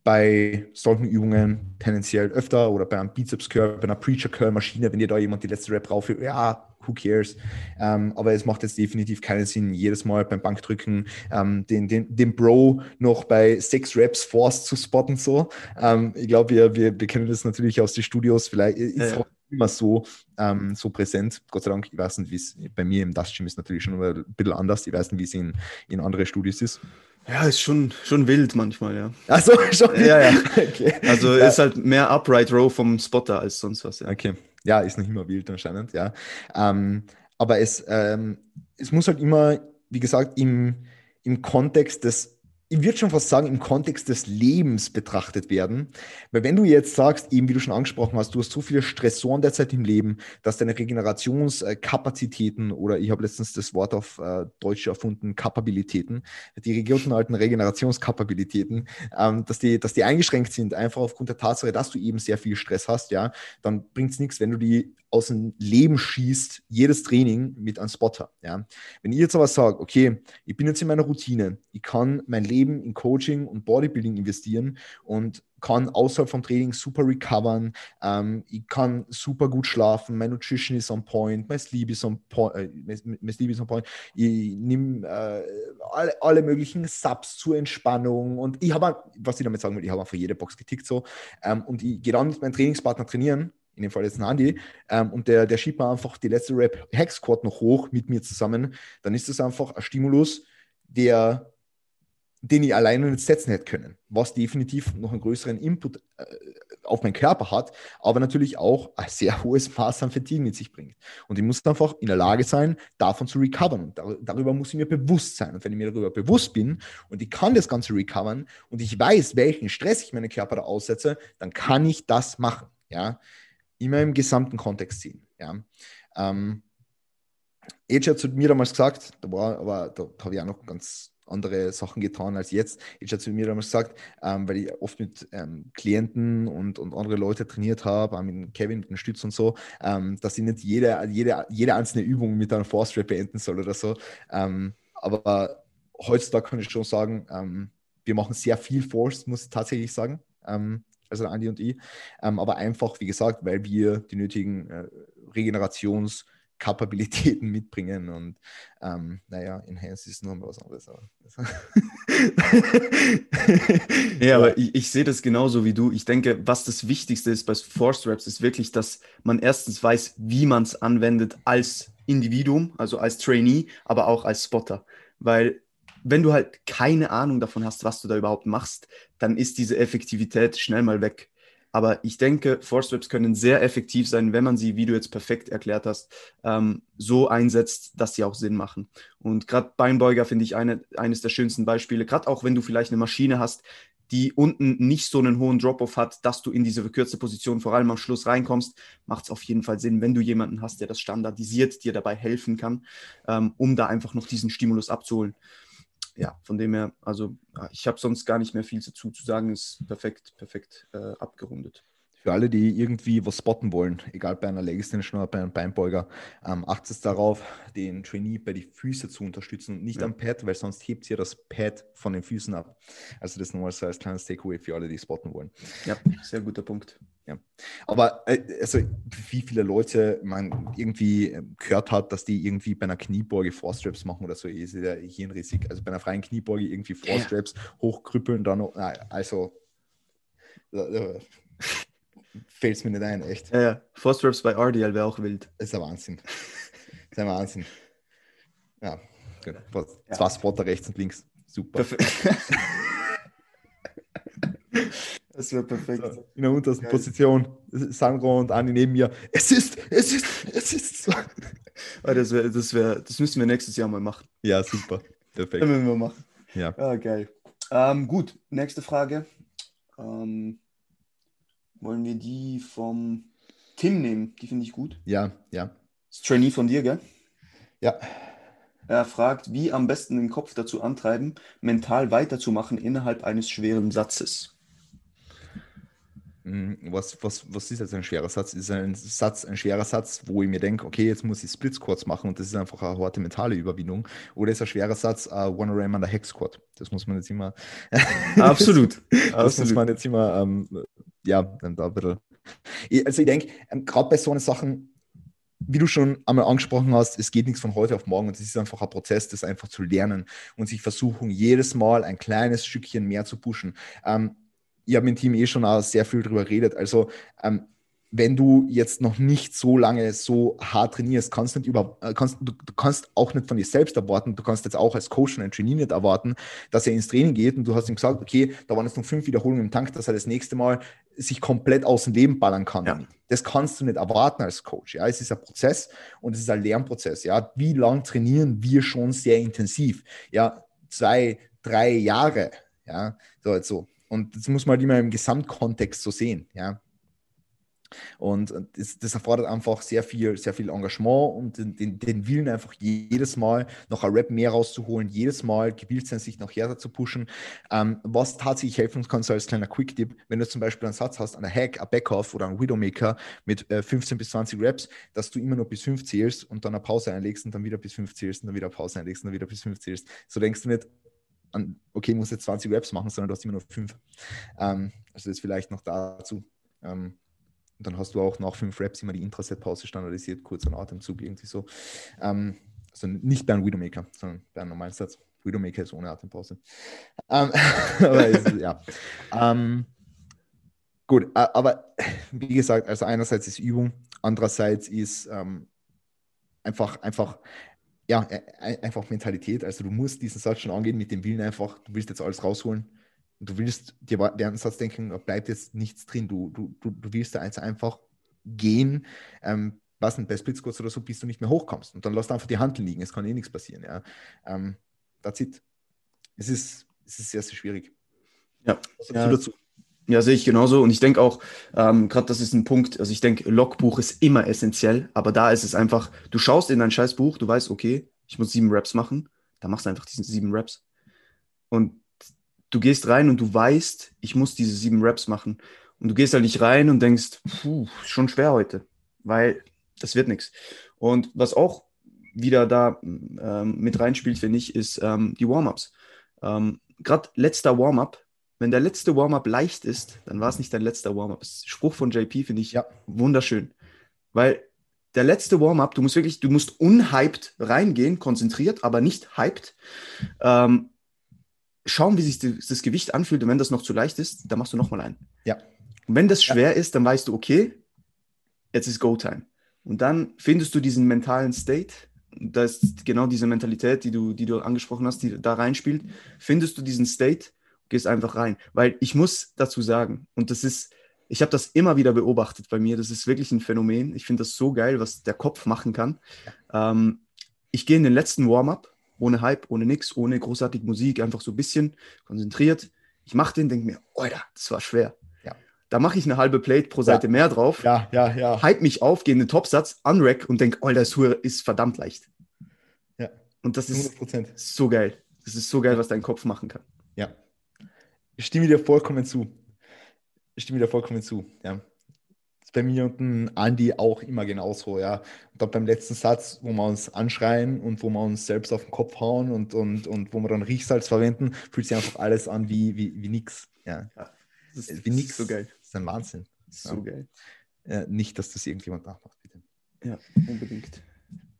bei solchen Übungen tendenziell öfter oder bei einem Bizeps Curl, bei einer Preacher Curl Maschine, wenn dir da jemand die letzte Rep rauf, ja, who cares? Ähm, aber es macht jetzt definitiv keinen Sinn, jedes Mal beim Bankdrücken ähm, den, den, den Bro noch bei sechs Reps Force zu spotten. So. Ähm, ich glaube, wir, wir, wir kennen das natürlich aus den Studios, vielleicht ist ja, ja. Immer so, ähm, so präsent. Gott sei Dank, ich weiß nicht, wie es bei mir im Dust Gym ist natürlich schon ein bisschen anders. Ich weiß nicht, wie es in, in anderen Studios ist. Ja, ist schon, schon wild manchmal, ja. Achso, schon. Ja, ja. Okay. Also ja. ist halt mehr Upright Row vom Spotter als sonst was, ja. Okay. Ja, ist noch immer wild anscheinend, ja. Ähm, aber es, ähm, es muss halt immer, wie gesagt, im, im Kontext des ich würde schon fast sagen, im Kontext des Lebens betrachtet werden. Weil wenn du jetzt sagst, eben wie du schon angesprochen hast, du hast so viele Stressoren derzeit im Leben, dass deine Regenerationskapazitäten oder ich habe letztens das Wort auf äh, Deutsch erfunden, Kapabilitäten, die regionalen Regenerationskapabilitäten, ähm, dass, die, dass die eingeschränkt sind, einfach aufgrund der Tatsache, dass du eben sehr viel Stress hast, ja, dann bringt es nichts, wenn du die aus dem Leben schießt, jedes Training mit einem Spotter. Ja. Wenn ich jetzt aber sage, okay, ich bin jetzt in meiner Routine, ich kann mein Leben in Coaching und Bodybuilding investieren und kann außerhalb vom Training super recovern, ähm, ich kann super gut schlafen, mein Nutrition ist on point, mein Sleep ist on point, äh, mein Sleep ist on point, ich nehme äh, alle, alle, möglichen Subs zur Entspannung und ich habe, was ich damit sagen will, ich habe einfach jede Box getickt so ähm, und ich gehe dann mit meinem Trainingspartner trainieren in dem Fall jetzt ein Andi, ähm, und der, der schiebt mir einfach die letzte Rap Hex Squad noch hoch mit mir zusammen, dann ist das einfach ein Stimulus, der, den ich alleine nicht setzen hätte können, was definitiv noch einen größeren Input äh, auf meinen Körper hat, aber natürlich auch ein sehr hohes Maß an Fatigue mit sich bringt. Und ich muss einfach in der Lage sein, davon zu recovern. Und dar darüber muss ich mir bewusst sein. Und wenn ich mir darüber bewusst bin und ich kann das Ganze recovern und ich weiß, welchen Stress ich meinen Körper da aussetze, dann kann ich das machen. Ja, immer im gesamten Kontext sehen. Ja. Ähm, Edge hat zu mir damals gesagt, da war, aber da habe ich auch noch ganz andere Sachen getan als jetzt. Edge hat zu mir damals gesagt, ähm, weil ich oft mit ähm, Klienten und, und andere Leute trainiert habe, mit Kevin, mit dem Stütz und so, ähm, dass ich nicht jede, jede, jede einzelne Übung mit einer Force Rap beenden soll oder so. Ähm, aber heutzutage kann ich schon sagen, ähm, wir machen sehr viel Force, muss ich tatsächlich sagen. Ähm, also Andi und ich. Ähm, aber einfach, wie gesagt, weil wir die nötigen äh, Regenerationskapabilitäten mitbringen und ähm, naja, Enhance ist noch was anderes. ja, aber ich, ich, sehe das genauso wie du. Ich denke, was das Wichtigste ist bei Force Reps, ist wirklich, dass man erstens weiß, wie man es anwendet als Individuum, also als Trainee, aber auch als Spotter. Weil wenn du halt keine Ahnung davon hast, was du da überhaupt machst, dann ist diese Effektivität schnell mal weg. Aber ich denke, Force Reps können sehr effektiv sein, wenn man sie, wie du jetzt perfekt erklärt hast, ähm, so einsetzt, dass sie auch Sinn machen. Und gerade Beinbeuger finde ich eine, eines der schönsten Beispiele. Gerade auch wenn du vielleicht eine Maschine hast, die unten nicht so einen hohen Drop-off hat, dass du in diese verkürzte Position vor allem am Schluss reinkommst, macht es auf jeden Fall Sinn, wenn du jemanden hast, der das standardisiert dir dabei helfen kann, ähm, um da einfach noch diesen Stimulus abzuholen ja, von dem her, also ich habe sonst gar nicht mehr viel dazu zu sagen, ist perfekt, perfekt äh, abgerundet. Für alle, die irgendwie was spotten wollen, egal bei einer Leg Extension oder bei einem Beinbeuger, ähm, achtet darauf, den Trainee bei den Füßen zu unterstützen und nicht ja. am Pad, weil sonst hebt ihr das Pad von den Füßen ab. Also das nur so als kleines Takeaway für alle, die spotten wollen. Ja, sehr guter Punkt. Ja. Aber äh, also wie viele Leute man irgendwie ähm, gehört hat, dass die irgendwie bei einer Kniebeuge Vorstraps machen oder so, ist ja hirnrissig. Also bei einer freien Kniebeuge irgendwie Vorstraps ja. hochkrüppeln, dann also äh, fällt es mir nicht ein, echt. Ja, ja. Four-Straps bei RDL wäre auch wild. Das ist ein Wahnsinn. Das ist ein Wahnsinn. Ja, gut. Zwei Spotter rechts und links. Super. Das wäre perfekt. So, in der untersten Geil. Position. Sandro und Anni neben mir. Es ist, es ist, es ist so. Ah, das, wär, das, wär, das müssen wir nächstes Jahr mal machen. Ja, super. Perfekt. Das müssen wir machen. Ja. Ah, geil. Ähm, gut, nächste Frage. Ähm, wollen wir die vom Tim nehmen? Die finde ich gut. Ja, ja. Das Trainee von dir, gell? Ja. Er fragt, wie am besten den Kopf dazu antreiben, mental weiterzumachen innerhalb eines schweren Satzes. Hm, was, was, was ist jetzt ein schwerer Satz? Ist ein Satz ein schwerer Satz, wo ich mir denke, okay, jetzt muss ich Splits kurz machen und das ist einfach eine harte mentale Überwindung? Oder ist ein schwerer Satz uh, One Ram an der Hex Squad? Das muss man jetzt immer. Absolut. das, das muss man jetzt immer, ähm, ja, dann da ein bisschen. Also ich denke, ähm, gerade bei so einen Sachen, wie du schon einmal angesprochen hast, es geht nichts von heute auf morgen und es ist einfach ein Prozess, das einfach zu lernen und sich versuchen, jedes Mal ein kleines Stückchen mehr zu pushen. Ähm, ich habe mit dem Team eh schon auch sehr viel darüber geredet. Also, ähm, wenn du jetzt noch nicht so lange so hart trainierst, kannst, nicht über, äh, kannst du, du, kannst auch nicht von dir selbst erwarten, du kannst jetzt auch als Coach und ein Trainee nicht erwarten, dass er ins Training geht und du hast ihm gesagt, okay, da waren jetzt noch fünf Wiederholungen im Tank, dass er das nächste Mal sich komplett aus dem Leben ballern kann. Ja. Das kannst du nicht erwarten als Coach. Ja, es ist ein Prozess und es ist ein Lernprozess. Ja, wie lang trainieren wir schon sehr intensiv? Ja, zwei, drei Jahre. Ja, so, also und das muss man halt immer im Gesamtkontext so sehen, ja. Und das, das, erfordert einfach sehr viel, sehr viel Engagement und den, den, den, Willen einfach jedes Mal noch ein Rap mehr rauszuholen, jedes Mal gewillt sein, sich noch härter zu pushen. Ähm, was tatsächlich helfen kann, so als kleiner Quick-Tip, wenn du zum Beispiel einen Satz hast, einen Hack, ein Backoff oder einen Widowmaker mit äh, 15 bis 20 Raps, dass du immer nur bis 5 zählst und dann eine Pause einlegst und dann wieder bis 5 zählst und dann wieder eine Pause einlegst und dann wieder bis 5 zählst. So denkst du nicht, an, okay, muss jetzt 20 Raps machen, sondern du hast immer nur fünf. Ähm, also das vielleicht noch dazu. Ähm, und dann hast du auch nach fünf Raps immer die Intraset-Pause standardisiert, kurz an Atemzug, irgendwie so. Ähm, also nicht bei einem Widowmaker, sondern bei einem normalen Satz. Widowmaker ist ohne Atempause. Ähm, aber ist, ja. Ähm, gut, aber wie gesagt, also einerseits ist Übung, andererseits ist ähm, einfach, einfach ja, e, e, einfach Mentalität. Also du musst diesen Satz schon angehen mit dem Willen einfach, du willst jetzt alles rausholen. Und du willst dir während Satz denken, da bleibt jetzt nichts drin. Du, du, du, du willst da eins einfach gehen, ähm, was ein bei Splitsquats oder so, bis du nicht mehr hochkommst. Und dann lässt einfach die Hand liegen. Es kann eh nichts passieren. Ja. Ähm, that's it. Es ist, es ist sehr, sehr schwierig. Ja. Was ja. dazu? Ja, sehe ich genauso. Und ich denke auch, ähm, gerade das ist ein Punkt, also ich denke, Logbuch ist immer essentiell, aber da ist es einfach, du schaust in dein Scheißbuch, du weißt, okay, ich muss sieben Raps machen, dann machst du einfach diese sieben Raps. Und du gehst rein und du weißt, ich muss diese sieben Raps machen. Und du gehst halt nicht rein und denkst, puh, schon schwer heute, weil das wird nichts. Und was auch wieder da ähm, mit reinspielt, finde ich, ist ähm, die Warm-ups. Ähm, gerade letzter Warm-up, wenn der letzte Warm-up leicht ist, dann war es nicht dein letzter Warm-up. Spruch von JP finde ich ja. wunderschön. Weil der letzte Warm-up, du musst wirklich, du musst unhyped reingehen, konzentriert, aber nicht hyped. Ähm, schauen, wie sich das, das, Gewicht anfühlt und wenn das noch zu leicht ist, dann machst du nochmal einen. Ja. Und wenn das schwer ja. ist, dann weißt du, okay, jetzt ist Go-Time. Und dann findest du diesen mentalen State, da ist genau diese Mentalität, die du, die du angesprochen hast, die da reinspielt, findest du diesen State gehst einfach rein. Weil ich muss dazu sagen, und das ist, ich habe das immer wieder beobachtet bei mir, das ist wirklich ein Phänomen. Ich finde das so geil, was der Kopf machen kann. Ähm, ich gehe in den letzten Warm-up, ohne Hype, ohne nix, ohne großartig Musik, einfach so ein bisschen konzentriert. Ich mache den, denke mir, Alter, das war schwer. Ja. Da mache ich eine halbe Plate pro Seite ja. mehr drauf. Ja, ja, ja. Hype mich auf, gehe in den Topsatz, unrack und denke, Alter, das ist verdammt leicht. Ja. Und das ist 100%. so geil. Das ist so geil, was dein Kopf machen kann. Ja. Ich stimme dir vollkommen zu. Ich stimme dir vollkommen zu, ja. Das ist bei mir und dem Andi auch immer genauso, ja. Und dann beim letzten Satz, wo wir uns anschreien und wo wir uns selbst auf den Kopf hauen und, und, und wo wir dann Riechsalz verwenden, fühlt sich einfach alles an wie, wie, wie nix. Ja. ja das ist, wie nix. so geil. Das ist ein Wahnsinn. So ja. geil. Ja, nicht, dass das irgendjemand nachmacht, bitte. Ja, unbedingt.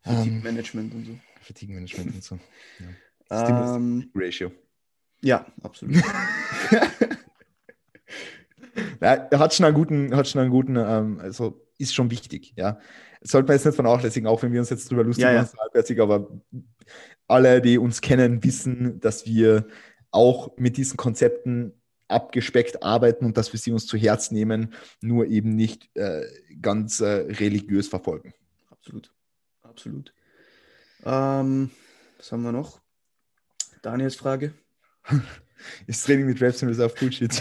Fatigue-Management ähm, und so. Fatigue-Management und so. Ja. Um, ähm, Ratio. Ja, absolut. er hat schon einen guten, hat schon einen guten, ähm, also ist schon wichtig, ja. Sollte man jetzt nicht vernachlässigen, auch wenn wir uns jetzt drüber lustig ja, machen, ja. aber alle, die uns kennen, wissen, dass wir auch mit diesen Konzepten abgespeckt arbeiten und dass wir sie uns zu Herz nehmen, nur eben nicht äh, ganz äh, religiös verfolgen. Absolut. Absolut. Ähm, was haben wir noch? Daniels Frage. Ist Training mit Reps und Reserve Bullshit?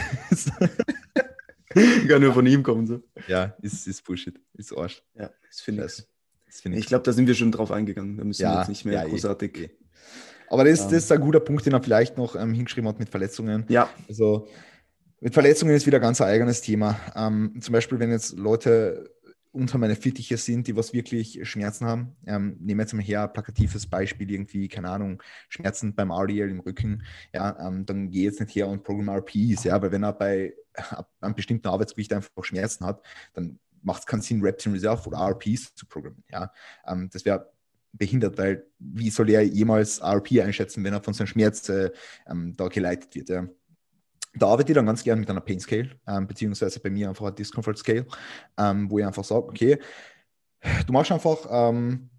Kann nur von ihm kommen. So. Ja, ist, ist Bullshit. Ist Arsch. Ja, das finde ich. Das find ich Ich glaube, da sind wir schon drauf eingegangen. Da müssen wir Ja, jetzt nicht mehr ja, eh, großartig. eh. Aber das, das ist ein guter Punkt, den er vielleicht noch ähm, hingeschrieben hat mit Verletzungen. Ja, Also mit Verletzungen ist wieder ganz ein eigenes Thema. Ähm, zum Beispiel, wenn jetzt Leute unter meine Fittiche sind, die was wirklich Schmerzen haben. Ähm, nehmen wir jetzt mal her, plakatives Beispiel, irgendwie, keine Ahnung, Schmerzen beim RDL im Rücken, ja, ähm, dann geh jetzt nicht her und Programm RPs, ja, weil wenn er bei einem bestimmten Arbeitsgewicht einfach Schmerzen hat, dann macht es keinen Sinn, Reps in Reserve oder RPs zu programmieren, ja. Ähm, das wäre behindert, weil wie soll er jemals RP einschätzen, wenn er von seinem Schmerz äh, da geleitet wird, ja. Da arbeite ich dann ganz gerne mit einer Pain Scale, ähm, beziehungsweise bei mir einfach eine Discomfort Scale, ähm, wo ich einfach sage, okay, du machst einfach, ähm,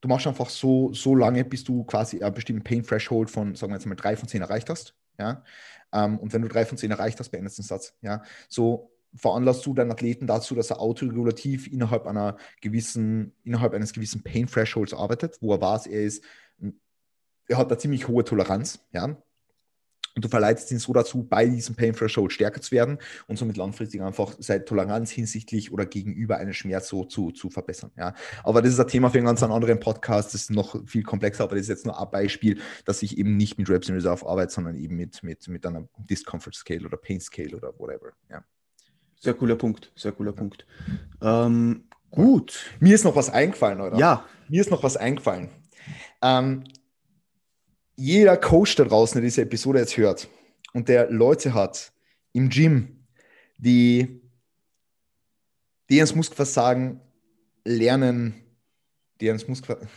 du machst einfach so, so lange, bis du quasi einen bestimmten Pain Threshold von, sagen wir jetzt mal, drei von zehn erreicht hast. Ja? Ähm, und wenn du drei von zehn erreicht hast, beendest du den Satz. Ja? So veranlasst du deinen Athleten dazu, dass er autoregulativ innerhalb einer gewissen, innerhalb eines gewissen Pain Thresholds arbeitet, wo er weiß, er ist, er hat eine ziemlich hohe Toleranz, ja. Und du verleitest ihn so dazu, bei diesem Pain Threshold stärker zu werden und somit langfristig einfach seine Toleranz hinsichtlich oder gegenüber einem Schmerz so zu, zu verbessern. Ja. Aber das ist ein Thema für einen ganz anderen Podcast, das ist noch viel komplexer, aber das ist jetzt nur ein Beispiel, dass ich eben nicht mit Reps in Reserve arbeite, sondern eben mit, mit, mit einer Discomfort Scale oder Pain Scale oder whatever. Ja. sehr cooler Punkt. Sehr cooler Punkt. Ähm, gut. Mir ist noch was eingefallen, oder? Ja, Mir ist noch was eingefallen. Ähm, jeder Coach da draußen, der diese Episode jetzt hört und der Leute hat im Gym, die, die ins Muskelversagen lernen, die ins Muskelversagen,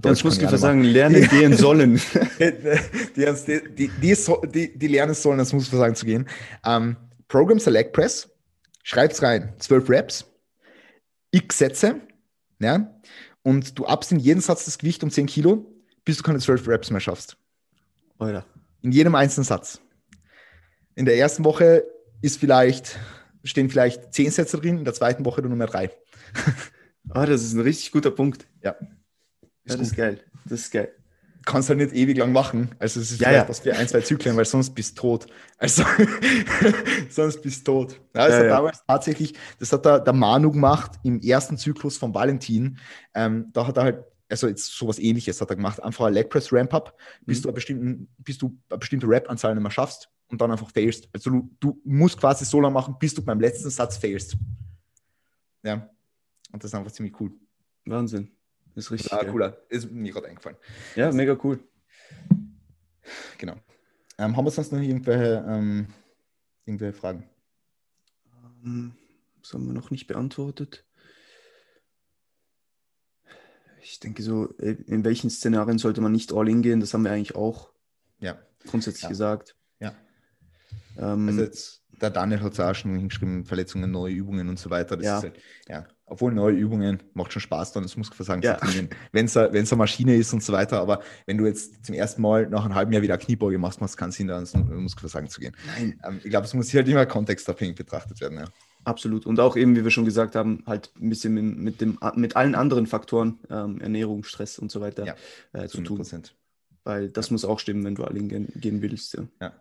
das muss ich sagen, lernen gehen sollen. die, ans- die, die, die, die, die lernen sollen, ans Muskelversagen zu gehen. Ähm, Program Select Press, schreib's rein, 12 Reps, x Sätze, ja, und du abst in jeden Satz das Gewicht um 10 Kilo, bis du keine 12 Reps mehr schaffst. Alter. In jedem einzelnen Satz. In der ersten Woche ist vielleicht, stehen vielleicht 10 Sätze drin, in der zweiten Woche nur mehr drei. Ah, das ist ein richtig guter Punkt. Ja. Ja, das ist geil. Das ist geil. kannst halt nicht ewig lang machen. Also es ist Ja, vielleicht ja. was für ein, zwei Zyklen, weil sonst bist du tot. Also sonst bist du tot. Ja, das Ja, hat damals tatsächlich, das hat der, der Manu gemacht im ersten Zyklus von Valentin. Ähm, da hat er halt, also jetzt sowas ähnliches hat er gemacht, einfach ein Leg Press Ramp Up, bis Mhm. du, eine bestimmten, bis du eine bestimmte Rap-Anzahl nicht mehr schaffst und dann einfach failst. Also du, du musst quasi so lange machen, bis du beim letzten Satz failst. Ja. Und das ist einfach ziemlich cool. Wahnsinn. Das ist richtig Ah, cooler. Ist mir gerade eingefallen. Ja, mega cool. Genau. Ähm, haben wir sonst noch irgendwelche, ähm, irgendwelche Fragen? Ähm, Das haben wir noch nicht beantwortet. Ich denke so, äh, in welchen Szenarien sollte man nicht all in gehen? Das haben wir eigentlich auch Ja. grundsätzlich Ja. gesagt. Ja. Ähm, Also jetzt, der Daniel hat es auch schon hingeschrieben, Verletzungen, neue Übungen und so weiter. Das Ja. Ist halt, ja. Obwohl neue Übungen macht schon Spaß, dann das Muskelversagen Ja. zu trainieren. Wenn es eine Maschine ist und so weiter, aber wenn du jetzt zum ersten Mal nach einem halben Jahr wieder Kniebeuge machst, macht es keinen Sinn, da ans Muskelversagen zu gehen. nein, Ähm, ich glaube, es muss hier halt immer kontextabhängig betrachtet werden. Ja. Absolut. Und auch eben, wie wir schon gesagt haben, halt ein bisschen mit, mit, dem, mit allen anderen Faktoren, ähm, Ernährung, Stress und so weiter, Ja, äh, zu 100 tun. Prozent. Weil das muss auch stimmen, wenn du all in gehen, gehen willst. Ja. Ja,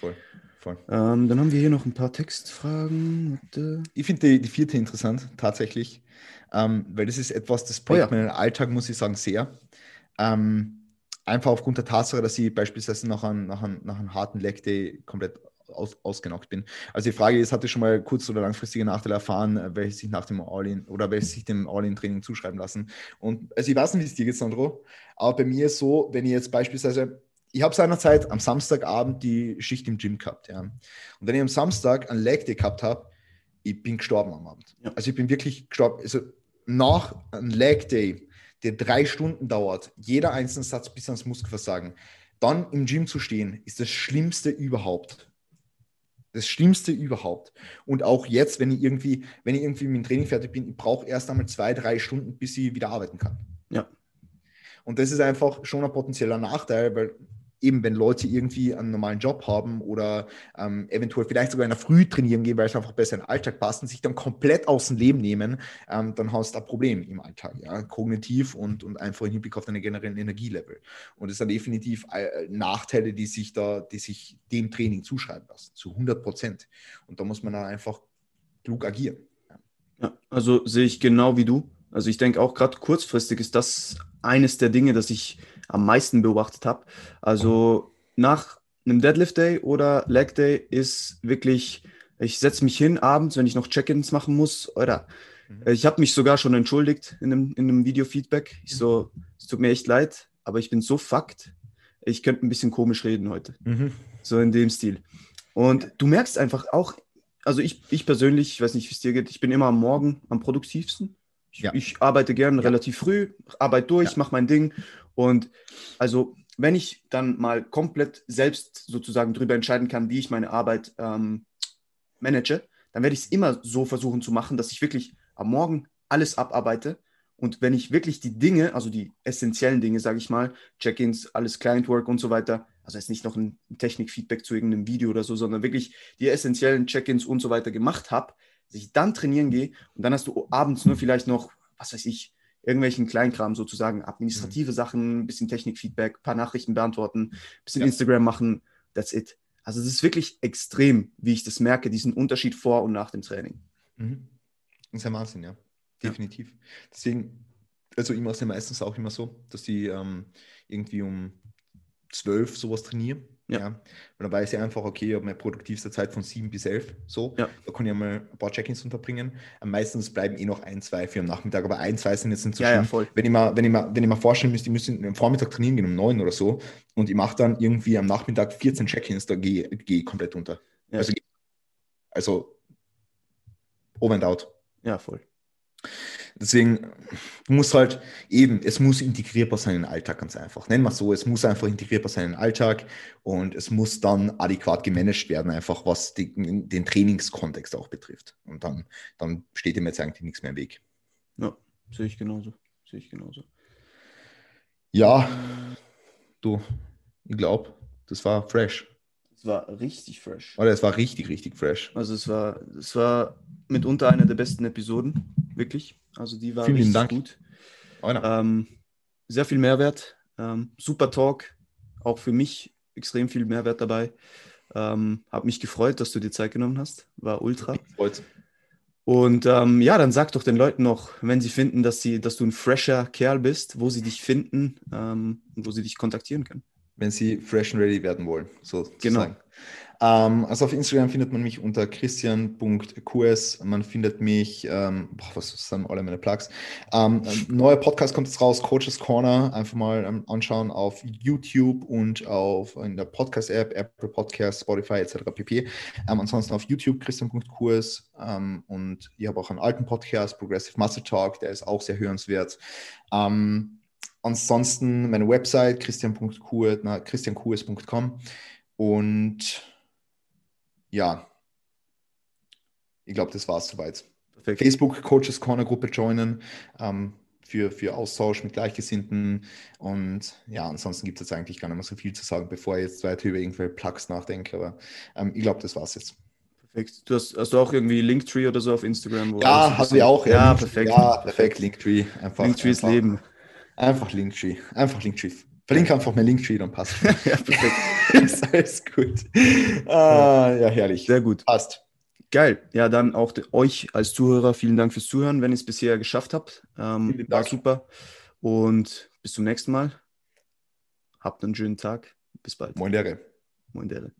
voll. voll. Ähm, dann haben wir hier noch ein paar Textfragen. Warte. Ich finde die, die vierte interessant, tatsächlich, ähm, weil das ist etwas, das prägt Oh ja. meinen Alltag, muss ich sagen, sehr. Ähm, einfach aufgrund der Tatsache, dass ich beispielsweise nach einem, nach einem, nach einem harten Leg Day komplett aus, ausgenockt bin. Also die Frage ist, hatte schon mal kurz- oder langfristige Nachteile erfahren, welche sich nach dem All-In oder welche sich dem All-In-Training zuschreiben lassen. Und also ich weiß nicht, wie es dir geht, Sandro, aber bei mir ist so, wenn ich jetzt beispielsweise, ich habe seinerzeit am Samstagabend die Schicht im Gym gehabt, ja. Und wenn ich am Samstag ein Leg Day gehabt habe, ich bin gestorben am Abend. Ja. Also ich bin wirklich gestorben. Also nach einem Leg Day, der drei Stunden dauert, jeder einzelne Satz bis ans Muskelversagen, dann im Gym zu stehen, ist das Schlimmste überhaupt. Das Schlimmste überhaupt. Und auch jetzt, wenn ich irgendwie, wenn ich irgendwie mit dem Training fertig bin, ich brauche erst einmal zwei, drei Stunden, bis ich wieder arbeiten kann. Ja. Und das ist einfach schon ein potenzieller Nachteil, weil eben wenn Leute irgendwie einen normalen Job haben oder ähm, eventuell vielleicht sogar in der Früh trainieren gehen, weil es einfach besser in den Alltag passt und sich dann komplett aus dem Leben nehmen, ähm, dann hast du ein Problem im Alltag, ja, kognitiv und, und einfach im Hinblick auf deine generellen Energielevel. Und das sind definitiv äh, Nachteile, die sich da, die sich dem Training zuschreiben lassen, zu 100 Prozent. Und da muss man dann einfach klug agieren. Ja, ja also sehe ich genau wie du. Also ich denke auch gerade kurzfristig ist das eines der Dinge, das ich am meisten beobachtet habe. Also nach einem Deadlift Day oder Leg Day ist wirklich, ich setze mich hin abends, wenn ich noch Check-ins machen muss, oder mhm. ich habe mich sogar schon entschuldigt in einem, in einem Video-Feedback. Ich so, es tut mir echt leid, aber ich bin so fucked, ich könnte ein bisschen komisch reden heute. Mhm. So in dem Stil. Und du merkst einfach auch, also ich, ich persönlich, ich weiß nicht, wie es dir geht, ich bin immer am Morgen am produktivsten. Ich, ja. ich arbeite gerne ja. relativ früh, arbeite durch, ja. mache mein Ding und also, wenn ich dann mal komplett selbst sozusagen darüber entscheiden kann, wie ich meine Arbeit ähm, manage, dann werde ich es immer so versuchen zu machen, dass ich wirklich am Morgen alles abarbeite. Und wenn ich wirklich die Dinge, also die essentiellen Dinge, sage ich mal, Check-ins, alles Client-Work und so weiter, also jetzt nicht noch ein Technik-Feedback zu irgendeinem Video oder so, sondern wirklich die essentiellen Check-ins und so weiter gemacht habe, dass ich dann trainieren gehe und dann hast du abends nur vielleicht noch, was weiß ich, irgendwelchen Kleinkram sozusagen, administrative mhm. Sachen, ein bisschen Technikfeedback, ein paar Nachrichten beantworten, ein bisschen ja. Instagram machen, that's it. Also es ist wirklich extrem, wie ich das merke, diesen Unterschied vor und nach dem Training. Mhm. Das ist ja Wahnsinn, ja. Definitiv. Ja. Deswegen, also ich mache es ja meistens auch immer so, dass ich ähm, irgendwie um zwölf sowas trainiere ja. ja. Und dann weiß ich einfach, okay, ich habe meine produktivste Zeit von 7 bis 11. So, ja. da kann ich mal ein paar Check-ins unterbringen. Meistens bleiben eh noch ein, zwei für am Nachmittag, aber ein, zwei sind jetzt nicht so ja, schlimm. Ja, wenn, ich mal, wenn, ich mal, wenn ich mal vorstellen müsste, ich müsste am Vormittag trainieren gehen um 9 oder so und ich mache dann irgendwie am Nachmittag 14 Check-ins, da gehe geh ich komplett unter. Also, also over and out. Ja, voll. Deswegen, du musst halt eben, es muss integrierbar sein in den Alltag, ganz einfach. Nennen wir es so, es muss einfach integrierbar sein in den Alltag und es muss dann adäquat gemanagt werden, einfach was die, den Trainingskontext auch betrifft. Und dann, dann steht ihm jetzt eigentlich nichts mehr im Weg. Ja, sehe ich genauso. Sehe ich genauso. Ja, du, ich glaube, das war fresh. Es war richtig fresh. Oder es war richtig, richtig fresh. Also es war, es war mitunter eine der besten Episoden, wirklich. Also die war Vielen richtig Dank. gut. Ähm, sehr viel Mehrwert. Ähm, super Talk. Auch für mich extrem viel Mehrwert dabei. Ähm, Habe mich gefreut, dass du dir Zeit genommen hast. War ultra. Freut. Und ähm, ja, dann sag doch den Leuten noch, wenn sie finden, dass, sie, dass du ein fresher Kerl bist, wo sie dich finden ähm, und wo sie dich kontaktieren können. Wenn sie fresh and ready werden wollen, so genau. Ähm, also auf Instagram findet man mich unter christian.qs. Man findet mich, ähm, boah, was sind alle meine Plugs? Ähm, neuer Podcast kommt jetzt raus, Coaches Corner. Einfach mal ähm, anschauen auf YouTube und auf in der Podcast-App, Apple Podcast, Spotify etc. pp. Ähm, ansonsten auf YouTube christian.qs ähm, und ich habe auch einen alten Podcast, Progressive Muscle Talk, der ist auch sehr hörenswert. ansonsten meine Website christian.qs.com und ja, ich glaube, das war es soweit. Perfekt. Facebook Coaches Corner Gruppe joinen ähm, für, für Austausch mit Gleichgesinnten. Und ja, ansonsten gibt es jetzt eigentlich gar nicht mehr so viel zu sagen, bevor ich jetzt weiter über irgendwelche Plugs nachdenke. Aber ähm, ich glaube, das war es jetzt. Perfekt. Du hast, hast du auch irgendwie Linktree oder so auf Instagram? Ja, habe ich auch. Ja, perfekt. Ja, perfekt. Linktree. Einfach, Linktree ist Leben. Einfach Linktree. Einfach Linktree. Verlinke einfach mein Linktree, dann passt. ja, perfekt. ist alles gut. Ah, ja, herrlich. Sehr gut. Passt. Geil. Ja, dann auch euch als Zuhörer vielen Dank fürs Zuhören, wenn ihr es bisher geschafft habt. Ähm, war super. Und bis zum nächsten Mal. Habt einen schönen Tag. Bis bald. Moin Dere. Moin Dere.